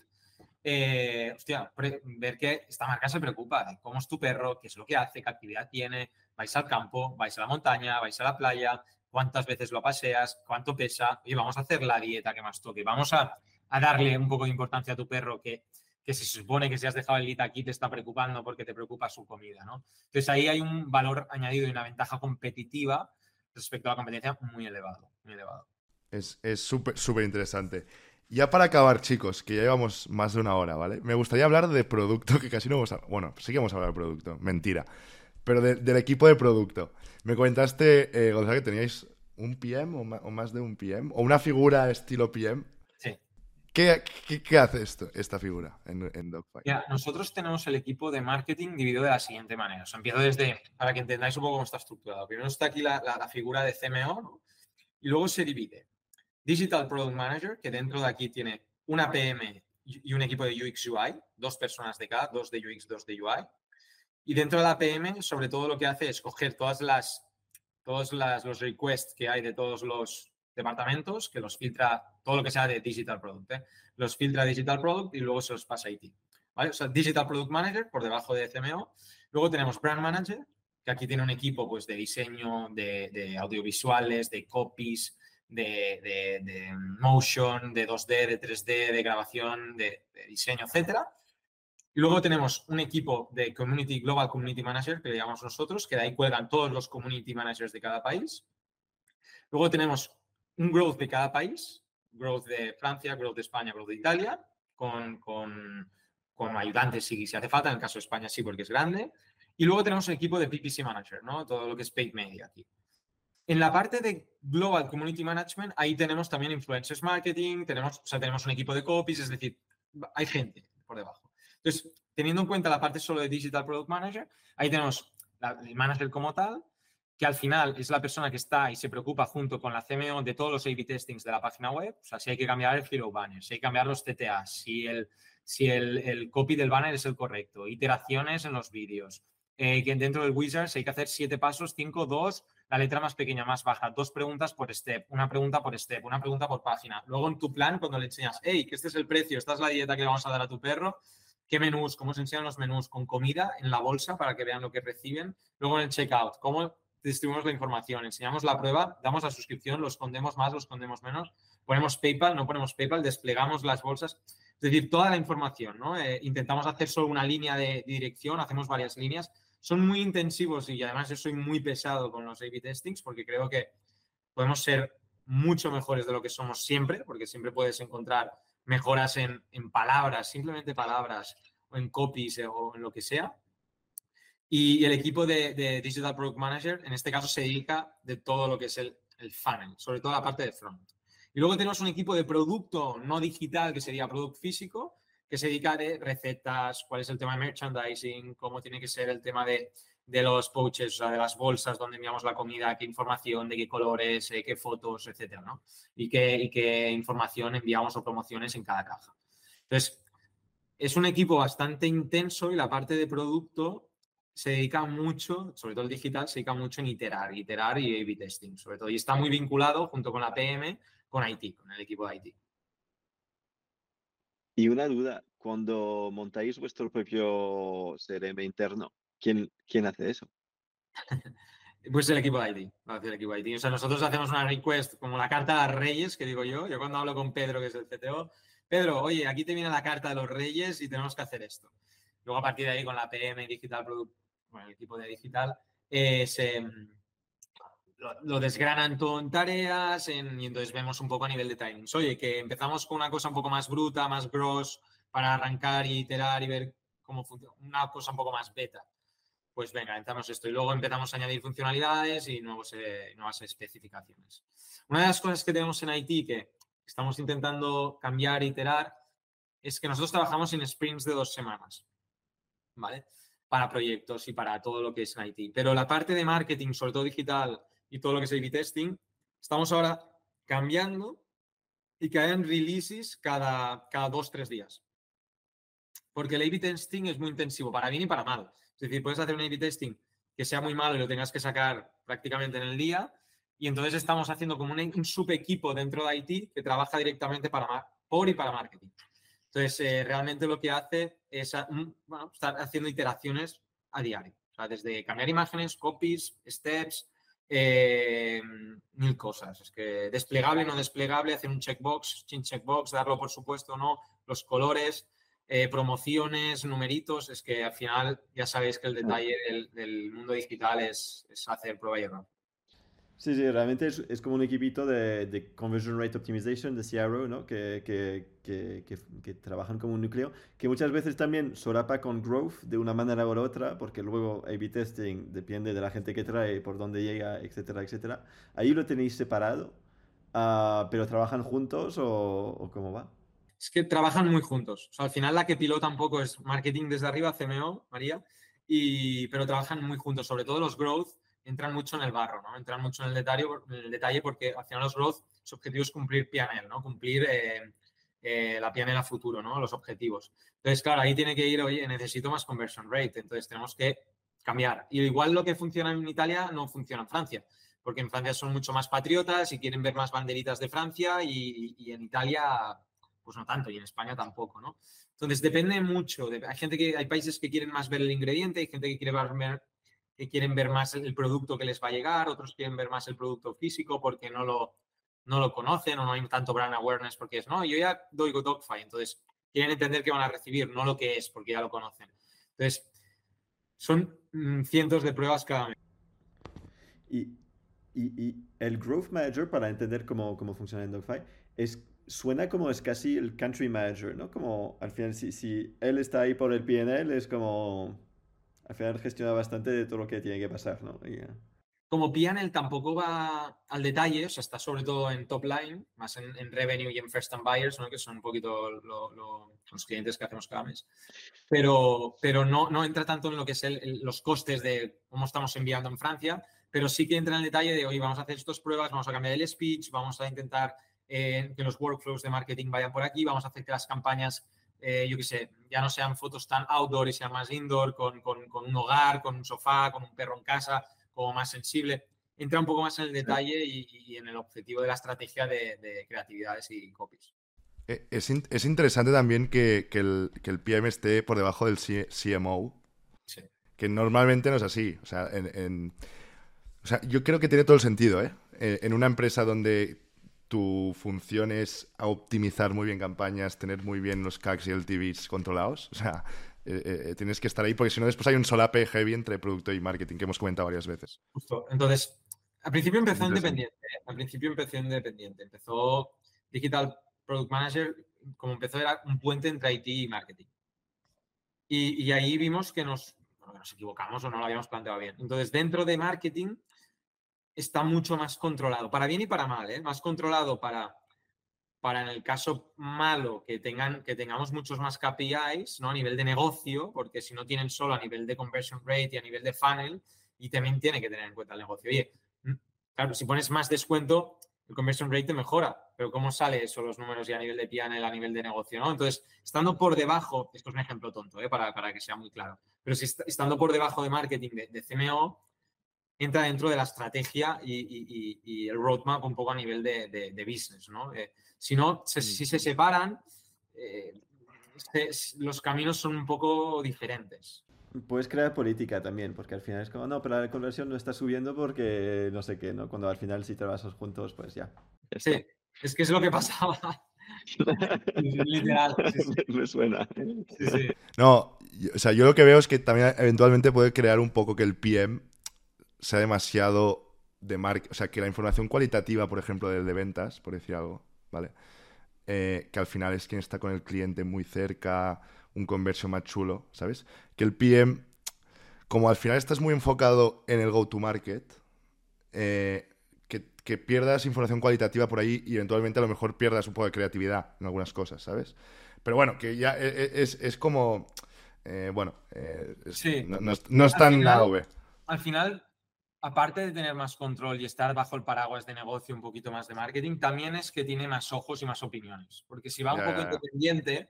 eh, hostia, ver que esta marca se preocupa cómo es tu perro, qué es lo que hace, qué actividad tiene, vais al campo, vais a la montaña, vais a la playa, cuántas veces lo paseas, cuánto pesa, y vamos a hacer la dieta que más toque, vamos a, a darle un poco de importancia a tu perro que, que se supone que si has dejado el lead aquí te está preocupando porque te preocupa su comida, ¿no? Entonces ahí hay un valor añadido y una ventaja competitiva respecto a la competencia muy elevado, muy elevado. Es es súper súper interesante. Ya para acabar, chicos, que ya llevamos más de una hora, ¿vale? Me gustaría hablar de producto, que casi no hemos hablado. Bueno, sí que hemos hablado de producto, mentira. Pero de- del equipo de producto. Me comentaste, eh, Gonzalo, que teníais un PM o, más de un PM, o una figura estilo PM. Sí. ¿Qué, qué, qué hace esto, esta figura en, en Dogfight? Ya, nosotros tenemos el equipo de marketing dividido de la siguiente manera. O sea, empiezo desde, para que entendáis un poco cómo está estructurado. Primero está aquí la, la- la figura de CMO, ¿no? y luego se divide. Digital Product Manager, que dentro de aquí tiene una PM y un equipo de UX UI, dos personas de cada, dos de UX, dos de UI. Y dentro de la PM, sobre todo lo que hace es coger todas las, todos las, los requests que hay de todos los departamentos, que los filtra, todo lo que sea de Digital Product, ¿eh? los filtra Digital Product y luego se los pasa a IT. ¿vale? O sea, Digital Product Manager por debajo de CMO. Luego tenemos Brand Manager, que aquí tiene un equipo pues, de diseño, de, de audiovisuales, de copies, de, de- de motion, de 2D, de 3D, de grabación, de, de diseño, etcétera. Y luego tenemos un equipo de Community Global Community Manager, que le llamamos nosotros, que de ahí cuelgan todos los Community Managers de cada país. Luego tenemos un growth de cada país, growth de Francia, growth de España, growth de Italia, con, con, con ayudantes si, si hace falta, en el caso de España sí, porque es grande. Y luego tenemos un equipo de PPC Manager, ¿no? Todo lo que es paid media aquí. En la parte de Global Community Management, ahí tenemos también Influencers Marketing, tenemos, o sea, tenemos un equipo de copies, es decir, hay gente por debajo. Entonces, teniendo en cuenta la parte solo de Digital Product Manager, ahí tenemos la- el manager como tal, que al final es la persona que está y se preocupa junto con la CMO de todos los A-B testings de la página web. O sea, si hay que cambiar el hero banner, si hay que cambiar los TTA, si el, si el, el copy del banner es el correcto, iteraciones en los vídeos. Eh, que dentro del wizard si hay que hacer siete pasos, cinco, dos, la letra más pequeña, más baja, dos preguntas por step, una pregunta por step, una pregunta por página. Luego en tu plan, cuando le enseñas, hey, que este es el precio, esta es la dieta que le vamos a dar a tu perro, qué menús, cómo se enseñan los menús, con comida en la bolsa para que vean lo que reciben. Luego en el checkout, cómo distribuimos la información, enseñamos la prueba, damos la suscripción, lo escondemos más, lo escondemos menos, ponemos PayPal, no ponemos PayPal, desplegamos las bolsas. Es decir, toda la información, ¿no? Eh, intentamos hacer solo una línea de dirección, hacemos varias líneas. Son muy intensivos y además yo soy muy pesado con los A-B testings porque creo que podemos ser mucho mejores de lo que somos siempre, porque siempre puedes encontrar mejoras en, en palabras, simplemente palabras, o en copies o en lo que sea. Y el equipo de, de Digital Product Manager, en este caso, se dedica de todo lo que es el, el funnel, sobre todo la parte de front. Y luego tenemos un equipo de producto no digital, que sería producto físico, que se dedica de recetas, cuál es el tema de merchandising, cómo tiene que ser el tema de, de los pouches, o sea, de las bolsas donde enviamos la comida, qué información, de qué colores, eh, qué fotos, etcétera, ¿no? Y qué, y qué información enviamos o promociones en cada caja. Entonces, es un equipo bastante intenso y la parte de producto se dedica mucho, sobre todo el digital, se dedica mucho en iterar, iterar y A-B testing, sobre todo. Y está muy vinculado junto con la PM, con IT, con el equipo de IT. Y una duda, cuando montáis vuestro propio CRM interno, ¿quién, quién hace eso? Pues el equipo hace el equipo IT. O sea, nosotros hacemos una request como la carta de reyes, que digo yo. Yo cuando hablo con Pedro, que es el CTO, Pedro, oye, aquí te viene la carta de los reyes y tenemos que hacer esto. Luego a partir de ahí con la PM Digital Product, bueno, el equipo de digital, eh, se, lo, desgranan todo en tareas y entonces vemos un poco a nivel de timings. Oye, que empezamos con una cosa un poco más bruta, más gross, para arrancar y iterar y ver cómo funciona. Una cosa un poco más beta. Pues venga, entramos esto. Y luego empezamos a añadir funcionalidades y nuevos, eh, nuevas especificaciones. Una de las cosas que tenemos en IT que estamos intentando cambiar, iterar, es que nosotros trabajamos en sprints de dos semanas. ¿Vale? Para proyectos y para todo lo que es en IT. Pero la parte de marketing, sobre todo digital y todo lo que es A-B testing, estamos ahora cambiando y que hayan releases cada, cada dos, tres días. Porque el A-B testing es muy intensivo, para bien y para mal. Es decir, puedes hacer un A-B testing que sea muy malo y lo tengas que sacar prácticamente en el día. Y entonces estamos haciendo como un, un subequipo dentro de IT que trabaja directamente para, por y para marketing. Entonces, eh, realmente lo que hace es ah, bueno, estar haciendo iteraciones a diario. O sea, desde cambiar imágenes, copies, steps, eh, mil cosas. Es que desplegable, no desplegable, hacer un checkbox, sin checkbox, darlo por supuesto no, los colores, eh, promociones, numeritos. Es que al final ya sabéis que el detalle del, del mundo digital es, es hacer prueba y error. Sí, sí, realmente es, es como un equipito de, de Conversion Rate Optimization, de CRO, ¿no? Que, que, que, que, trabajan como un núcleo, que muchas veces también solapa con Growth de una manera u otra, porque luego A-B Testing depende de la gente que trae, por dónde llega, etcétera, etcétera. ¿Ahí lo tenéis separado? Ah, ¿Pero trabajan juntos o, o cómo va? es que trabajan muy juntos. O sea, al final la que pilota un poco es marketing desde arriba, CMO, María, y, pero trabajan muy juntos, sobre todo los growth entran mucho en el barro, ¿no? Entran mucho en el detalle, en el detalle porque al final los growth, su objetivo es cumplir PNL, ¿no? Cumplir eh, eh, la PNL a futuro, ¿no? Los objetivos. Entonces, claro, ahí tiene que ir, oye, necesito más conversion rate, entonces tenemos que cambiar. Y igual lo que funciona en Italia no funciona en Francia, porque en Francia son mucho más patriotas y quieren ver más banderitas de Francia y, en Italia, pues no tanto, y en España tampoco, ¿no? Entonces, depende mucho. Hay gente que, hay países que quieren más ver el ingrediente, hay gente que quiere ver, que quieren ver más el producto que les va a llegar, otros quieren ver más el producto físico porque no lo, no lo conocen o no hay tanto brand awareness porque es, no, yo ya doy Dogfy, entonces quieren entender que van a recibir, no lo que es, porque ya lo conocen. Entonces, son mm, cientos de pruebas cada mes. Y, y, el Growth Manager, para entender cómo, cómo funciona en Dogfy, es, suena como es casi el Country Manager, ¿no? Como al final, si, si él está ahí por el PNL, es como al final gestiona bastante de todo lo que tiene que pasar, ¿no? Como PNL tampoco va al detalle, o sea, está sobre todo en top line, más en, revenue y en first time buyers, ¿no? que son un poquito los clientes que hacemos cada mes. Pero, pero no, no entra tanto en lo que es los costes de cómo estamos enviando en Francia, pero sí que entra en el detalle de, hoy vamos a hacer estas pruebas, vamos a cambiar el speech, vamos a intentar eh, que los workflows de marketing vayan por aquí, vamos a hacer que las campañas eh, yo qué sé, ya no sean fotos tan outdoor y sean más indoor, con, un hogar, con un sofá, con un perro en casa, como más sensible. Entra un poco más en el detalle y, en el objetivo de la estrategia de, creatividades y copies. Eh, es, interesante también que, el, que, PM esté por debajo del CMO, que normalmente no es así. O sea, o sea, yo creo que tiene todo el sentido, ¿eh? En una empresa donde tu función es optimizar muy bien campañas, tener muy bien los CACs y el TVs controlados. O sea, eh, eh, tienes que estar ahí porque si no después hay un solape heavy entre producto y marketing que hemos comentado varias veces. Justo. Entonces, al principio empezó independiente. ¿eh? Al principio empezó independiente. Empezó Digital Product Manager, como empezó era un puente entre IT y marketing. Y, ahí vimos que nos, que nos equivocamos o no lo habíamos planteado bien. Entonces, dentro de marketing está mucho más controlado, para bien y para mal, ¿eh? más controlado para, para en el caso malo que, tengan, que tengamos muchos más KPIs ¿no? a nivel de negocio, porque si no tienen solo a nivel de conversion rate y a nivel de funnel, y también tiene que tener en cuenta el negocio. Oye, mm, claro, si pones más descuento, el conversion rate te mejora, pero ¿cómo sale eso los números y a nivel de PNL, a nivel de negocio? ¿no? Entonces, estando por debajo, esto es un ejemplo tonto, ¿eh? para, para, que sea muy claro, pero si estando por debajo de marketing de, de CMO, entra dentro de la estrategia y, el roadmap un poco a nivel de, business, ¿no? Eh, si no, si se separan, eh, los caminos son un poco diferentes. Puedes crear política también, porque al final es como, no, pero la conversión no está subiendo porque no sé qué, ¿no? Cuando al final si trabajas juntos, pues ya. Sí, es que es lo que pasaba. Literal. Me suena. No, o sea, yo lo que veo es que también eventualmente puede crear un poco que el PM sea demasiado de marca, o sea, que la información cualitativa, por ejemplo, del de ventas, por decir algo, ¿vale? Eh, que al final es quien está con el cliente muy cerca, un conversión más chulo, ¿sabes? Que el PM, como al final estás muy enfocado en el go-to-market, eh, que, pierdas información cualitativa por ahí y eventualmente a lo mejor pierdas un poco de creatividad en algunas cosas, ¿sabes? Pero bueno, que ya e, e, es, como, eh, bueno, sí. no, no, es tan nada, Al final, aparte de tener más control y estar bajo el paraguas de negocio, un poquito más de marketing, también es que tiene más ojos y más opiniones. Porque si va un poco independiente,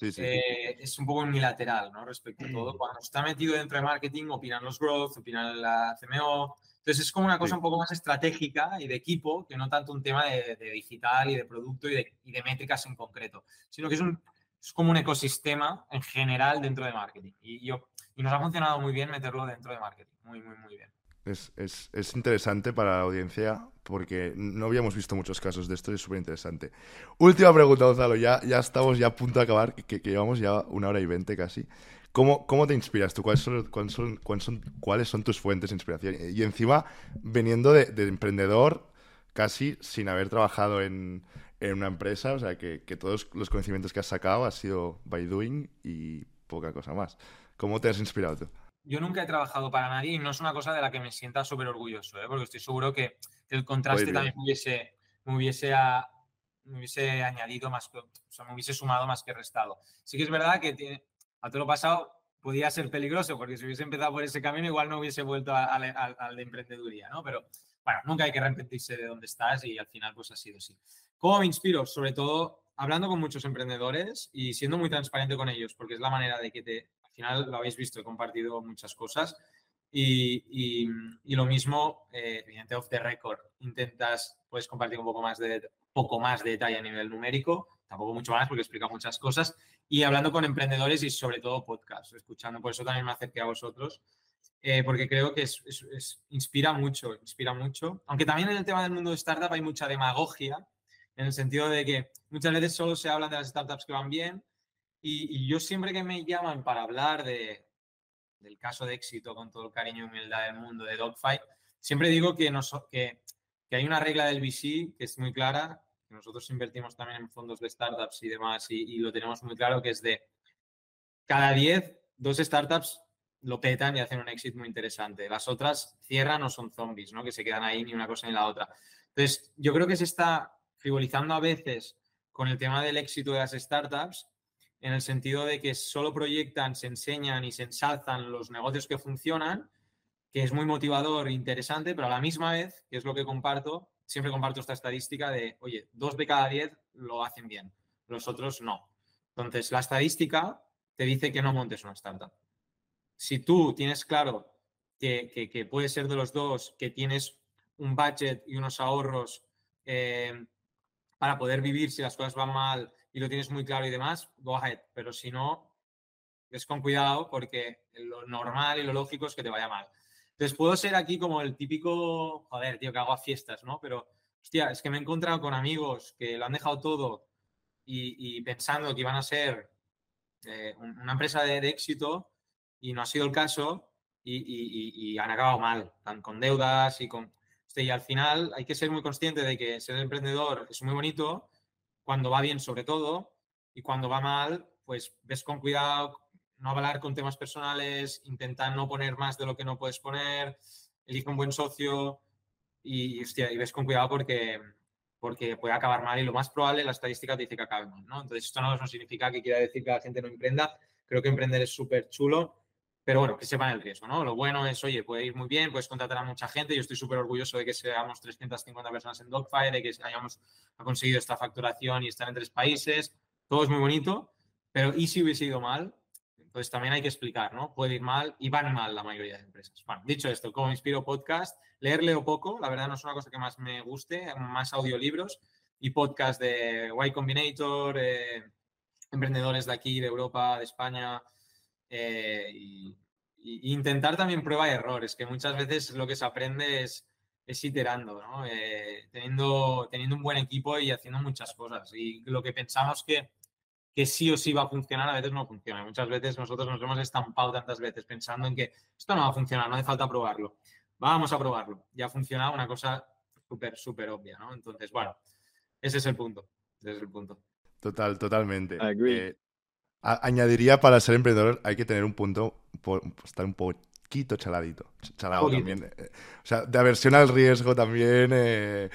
eh, es un poco unilateral ¿no? respecto a todo. Cuando está metido dentro de marketing, opinan los growth, opinan la CMO. Entonces es como una cosa un poco más estratégica y de equipo que no tanto un tema de, digital y de producto y de, y de, métricas en concreto, sino que es, un, es como un ecosistema en general dentro de marketing. Y, yo, y nos ha funcionado muy bien meterlo dentro de marketing. Muy, muy, muy bien. Es, es, es, interesante para la audiencia porque no habíamos visto muchos casos de esto y es súper interesante. Última pregunta, Gonzalo. Ya, ya estamos ya a punto de acabar, que, llevamos ya una hora y veinte casi. ¿Cómo, ¿Cómo, te inspiras tú? ¿Cuáles son, cuáles, son, cuáles, son, ¿Cuáles son tus fuentes de inspiración? Y encima, veniendo de, de emprendedor, casi sin haber trabajado en, en una empresa, o sea, que, que, todos los conocimientos que has sacado ha sido by doing y poca cosa más. ¿Cómo te has inspirado tú? Yo nunca he trabajado para nadie y no es una cosa de la que me sienta súper orgulloso, ¿eh? porque estoy seguro que el contraste también me hubiese, me hubiese me hubiese añadido más, o sea, me hubiese sumado más que restado. Sí que es verdad que tiene- a todo lo pasado podía ser peligroso, porque si hubiese empezado por ese camino, igual no hubiese vuelto al, de emprendeduría, ¿no? Pero bueno, nunca hay que arrepentirse de dónde estás y al final pues ha sido así. ¿Cómo me inspiro? Sobre todo hablando con muchos emprendedores y siendo muy transparente con ellos, porque es la manera de que te, final lo habéis visto, he compartido muchas cosas. Y, y- lo mismo, eh, off the record, intentas, puedes compartir un poco más de, poco más de detalle a nivel numérico, tampoco mucho más porque explica muchas cosas, y hablando con emprendedores y sobre todo podcast, escuchando, por eso también me acerqué a vosotros, eh, porque creo que es- inspira mucho, inspira mucho, aunque también en el tema del mundo de startup hay mucha demagogia, en el sentido de que muchas veces solo se habla de las startups que van bien, y, yo siempre que me llaman para hablar de, del caso de éxito con todo el cariño y humildad del mundo de Dogfight, siempre digo que, que, hay una regla del VC que es muy clara, que nosotros invertimos también en fondos de startups y demás y, lo tenemos muy claro, que es de cada 10, dos startups lo petan y hacen un éxito muy interesante. Las otras cierran o son zombies, ¿no? Que se quedan ahí ni una cosa ni la otra. Entonces, yo creo que se está frivolizando a veces con el tema del éxito de las startups en el sentido de que solo proyectan, se enseñan y se ensalzan los negocios que funcionan, que es muy motivador e interesante, pero a la misma vez, que es lo que comparto, siempre comparto esta estadística de, oye, dos de cada diez lo hacen bien, los otros no. Entonces, la estadística te dice que no montes una startup. Si tú tienes claro que, que, puede ser de los dos, que tienes un budget y unos ahorros eh, para poder vivir si las cosas van mal y lo tienes muy claro y demás, go ahead. Pero si no, es con cuidado porque lo normal y lo lógico es que te vaya mal. Entonces puedo ser aquí como el típico, joder, tío, que hago a fiestas, ¿no? Pero, hostia, es que me he encontrado con amigos que lo han dejado todo y, y pensando que iban a ser eh, un- una empresa de, de éxito y no ha sido el caso y, y- y- han acabado mal, tan con deudas y con... Y al final hay que ser muy consciente de que ser emprendedor es muy bonito, cuando va bien sobre todo, y cuando va mal, pues ves con cuidado, no hablar con temas personales, intentar no poner más de lo que no puedes poner, elige un buen socio y, hostia, ves con cuidado porque, porque puede acabar mal y lo más probable la estadística te dice que acabe ¿no? Entonces esto no, no significa que quiera decir que la gente no emprenda, creo que emprender es súper chulo, pero bueno, que sepan el riesgo, ¿no? Lo bueno es, oye, puede ir muy bien, puedes contratar a mucha gente. Yo estoy súper orgulloso de que seamos 350 personas en Dogfire, de que hayamos conseguido esta facturación y estar en tres países. Todo es muy bonito, pero ¿y si hubiese ido mal? Entonces también hay que explicar, ¿no? Puede ir mal y van mal la mayoría de empresas. Bueno, dicho esto, como inspiro podcast, leer leo poco, la verdad no es una cosa que más me guste, más audiolibros y podcast de Y Combinator, eh, emprendedores de aquí, de Europa, de España, eh, y, y intentar también prueba y errores, que muchas veces lo que se aprende es, es iterando, ¿no? Eh, teniendo, teniendo un buen equipo y haciendo muchas cosas. Y lo que pensamos que, que sí o sí va a funcionar, a veces no funciona. Muchas veces nosotros nos hemos estampado tantas veces pensando en que esto no va a funcionar, no hace falta probarlo. Vamos a probarlo. Ya ha funcionado una cosa súper, súper obvia, ¿no? Entonces, bueno, ese es el punto. Ese es el punto. Total, totalmente. Agree. Eh, a- añadiría para ser emprendedor hay que tener un punto, po- estar un poquito chaladito. ch- Chalado Poquito. también. eh, o sea, de aversión al riesgo también, eh,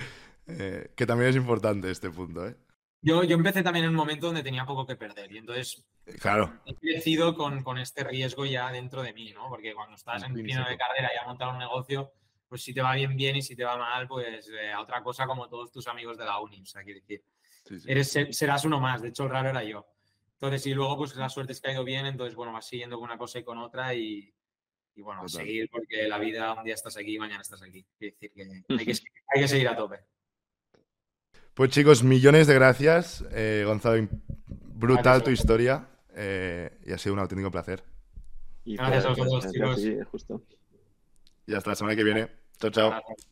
eh, que también es importante este punto, ¿eh? Yo, yo empecé también en un momento donde tenía poco que perder y entonces Claro, he crecido con, con este riesgo ya dentro de mí, ¿no? Porque cuando estás en pleno de carrera y a montar un negocio, pues si te va bien, bien y si te va mal, pues eh, a otra cosa como todos tus amigos de la uni. O sea, quiero decir, sí, sí. eres, ser- serás uno más. De hecho, el raro era yo. Entonces, y luego, pues la suerte es que ha ido bien, entonces, bueno, vas siguiendo con una cosa y con otra y, y bueno, a seguir porque la vida un día estás aquí y mañana estás aquí. Quiero decir que hay que, seguir- hay que seguir a tope. Pues chicos, millones de gracias. Eh, Gonzalo, brutal Gracias. tu historia eh, y ha sido un auténtico placer. Y Gracias a pues, vosotros, chicos. sí, justo. Y hasta la semana que viene. Chao, chao. Gracias.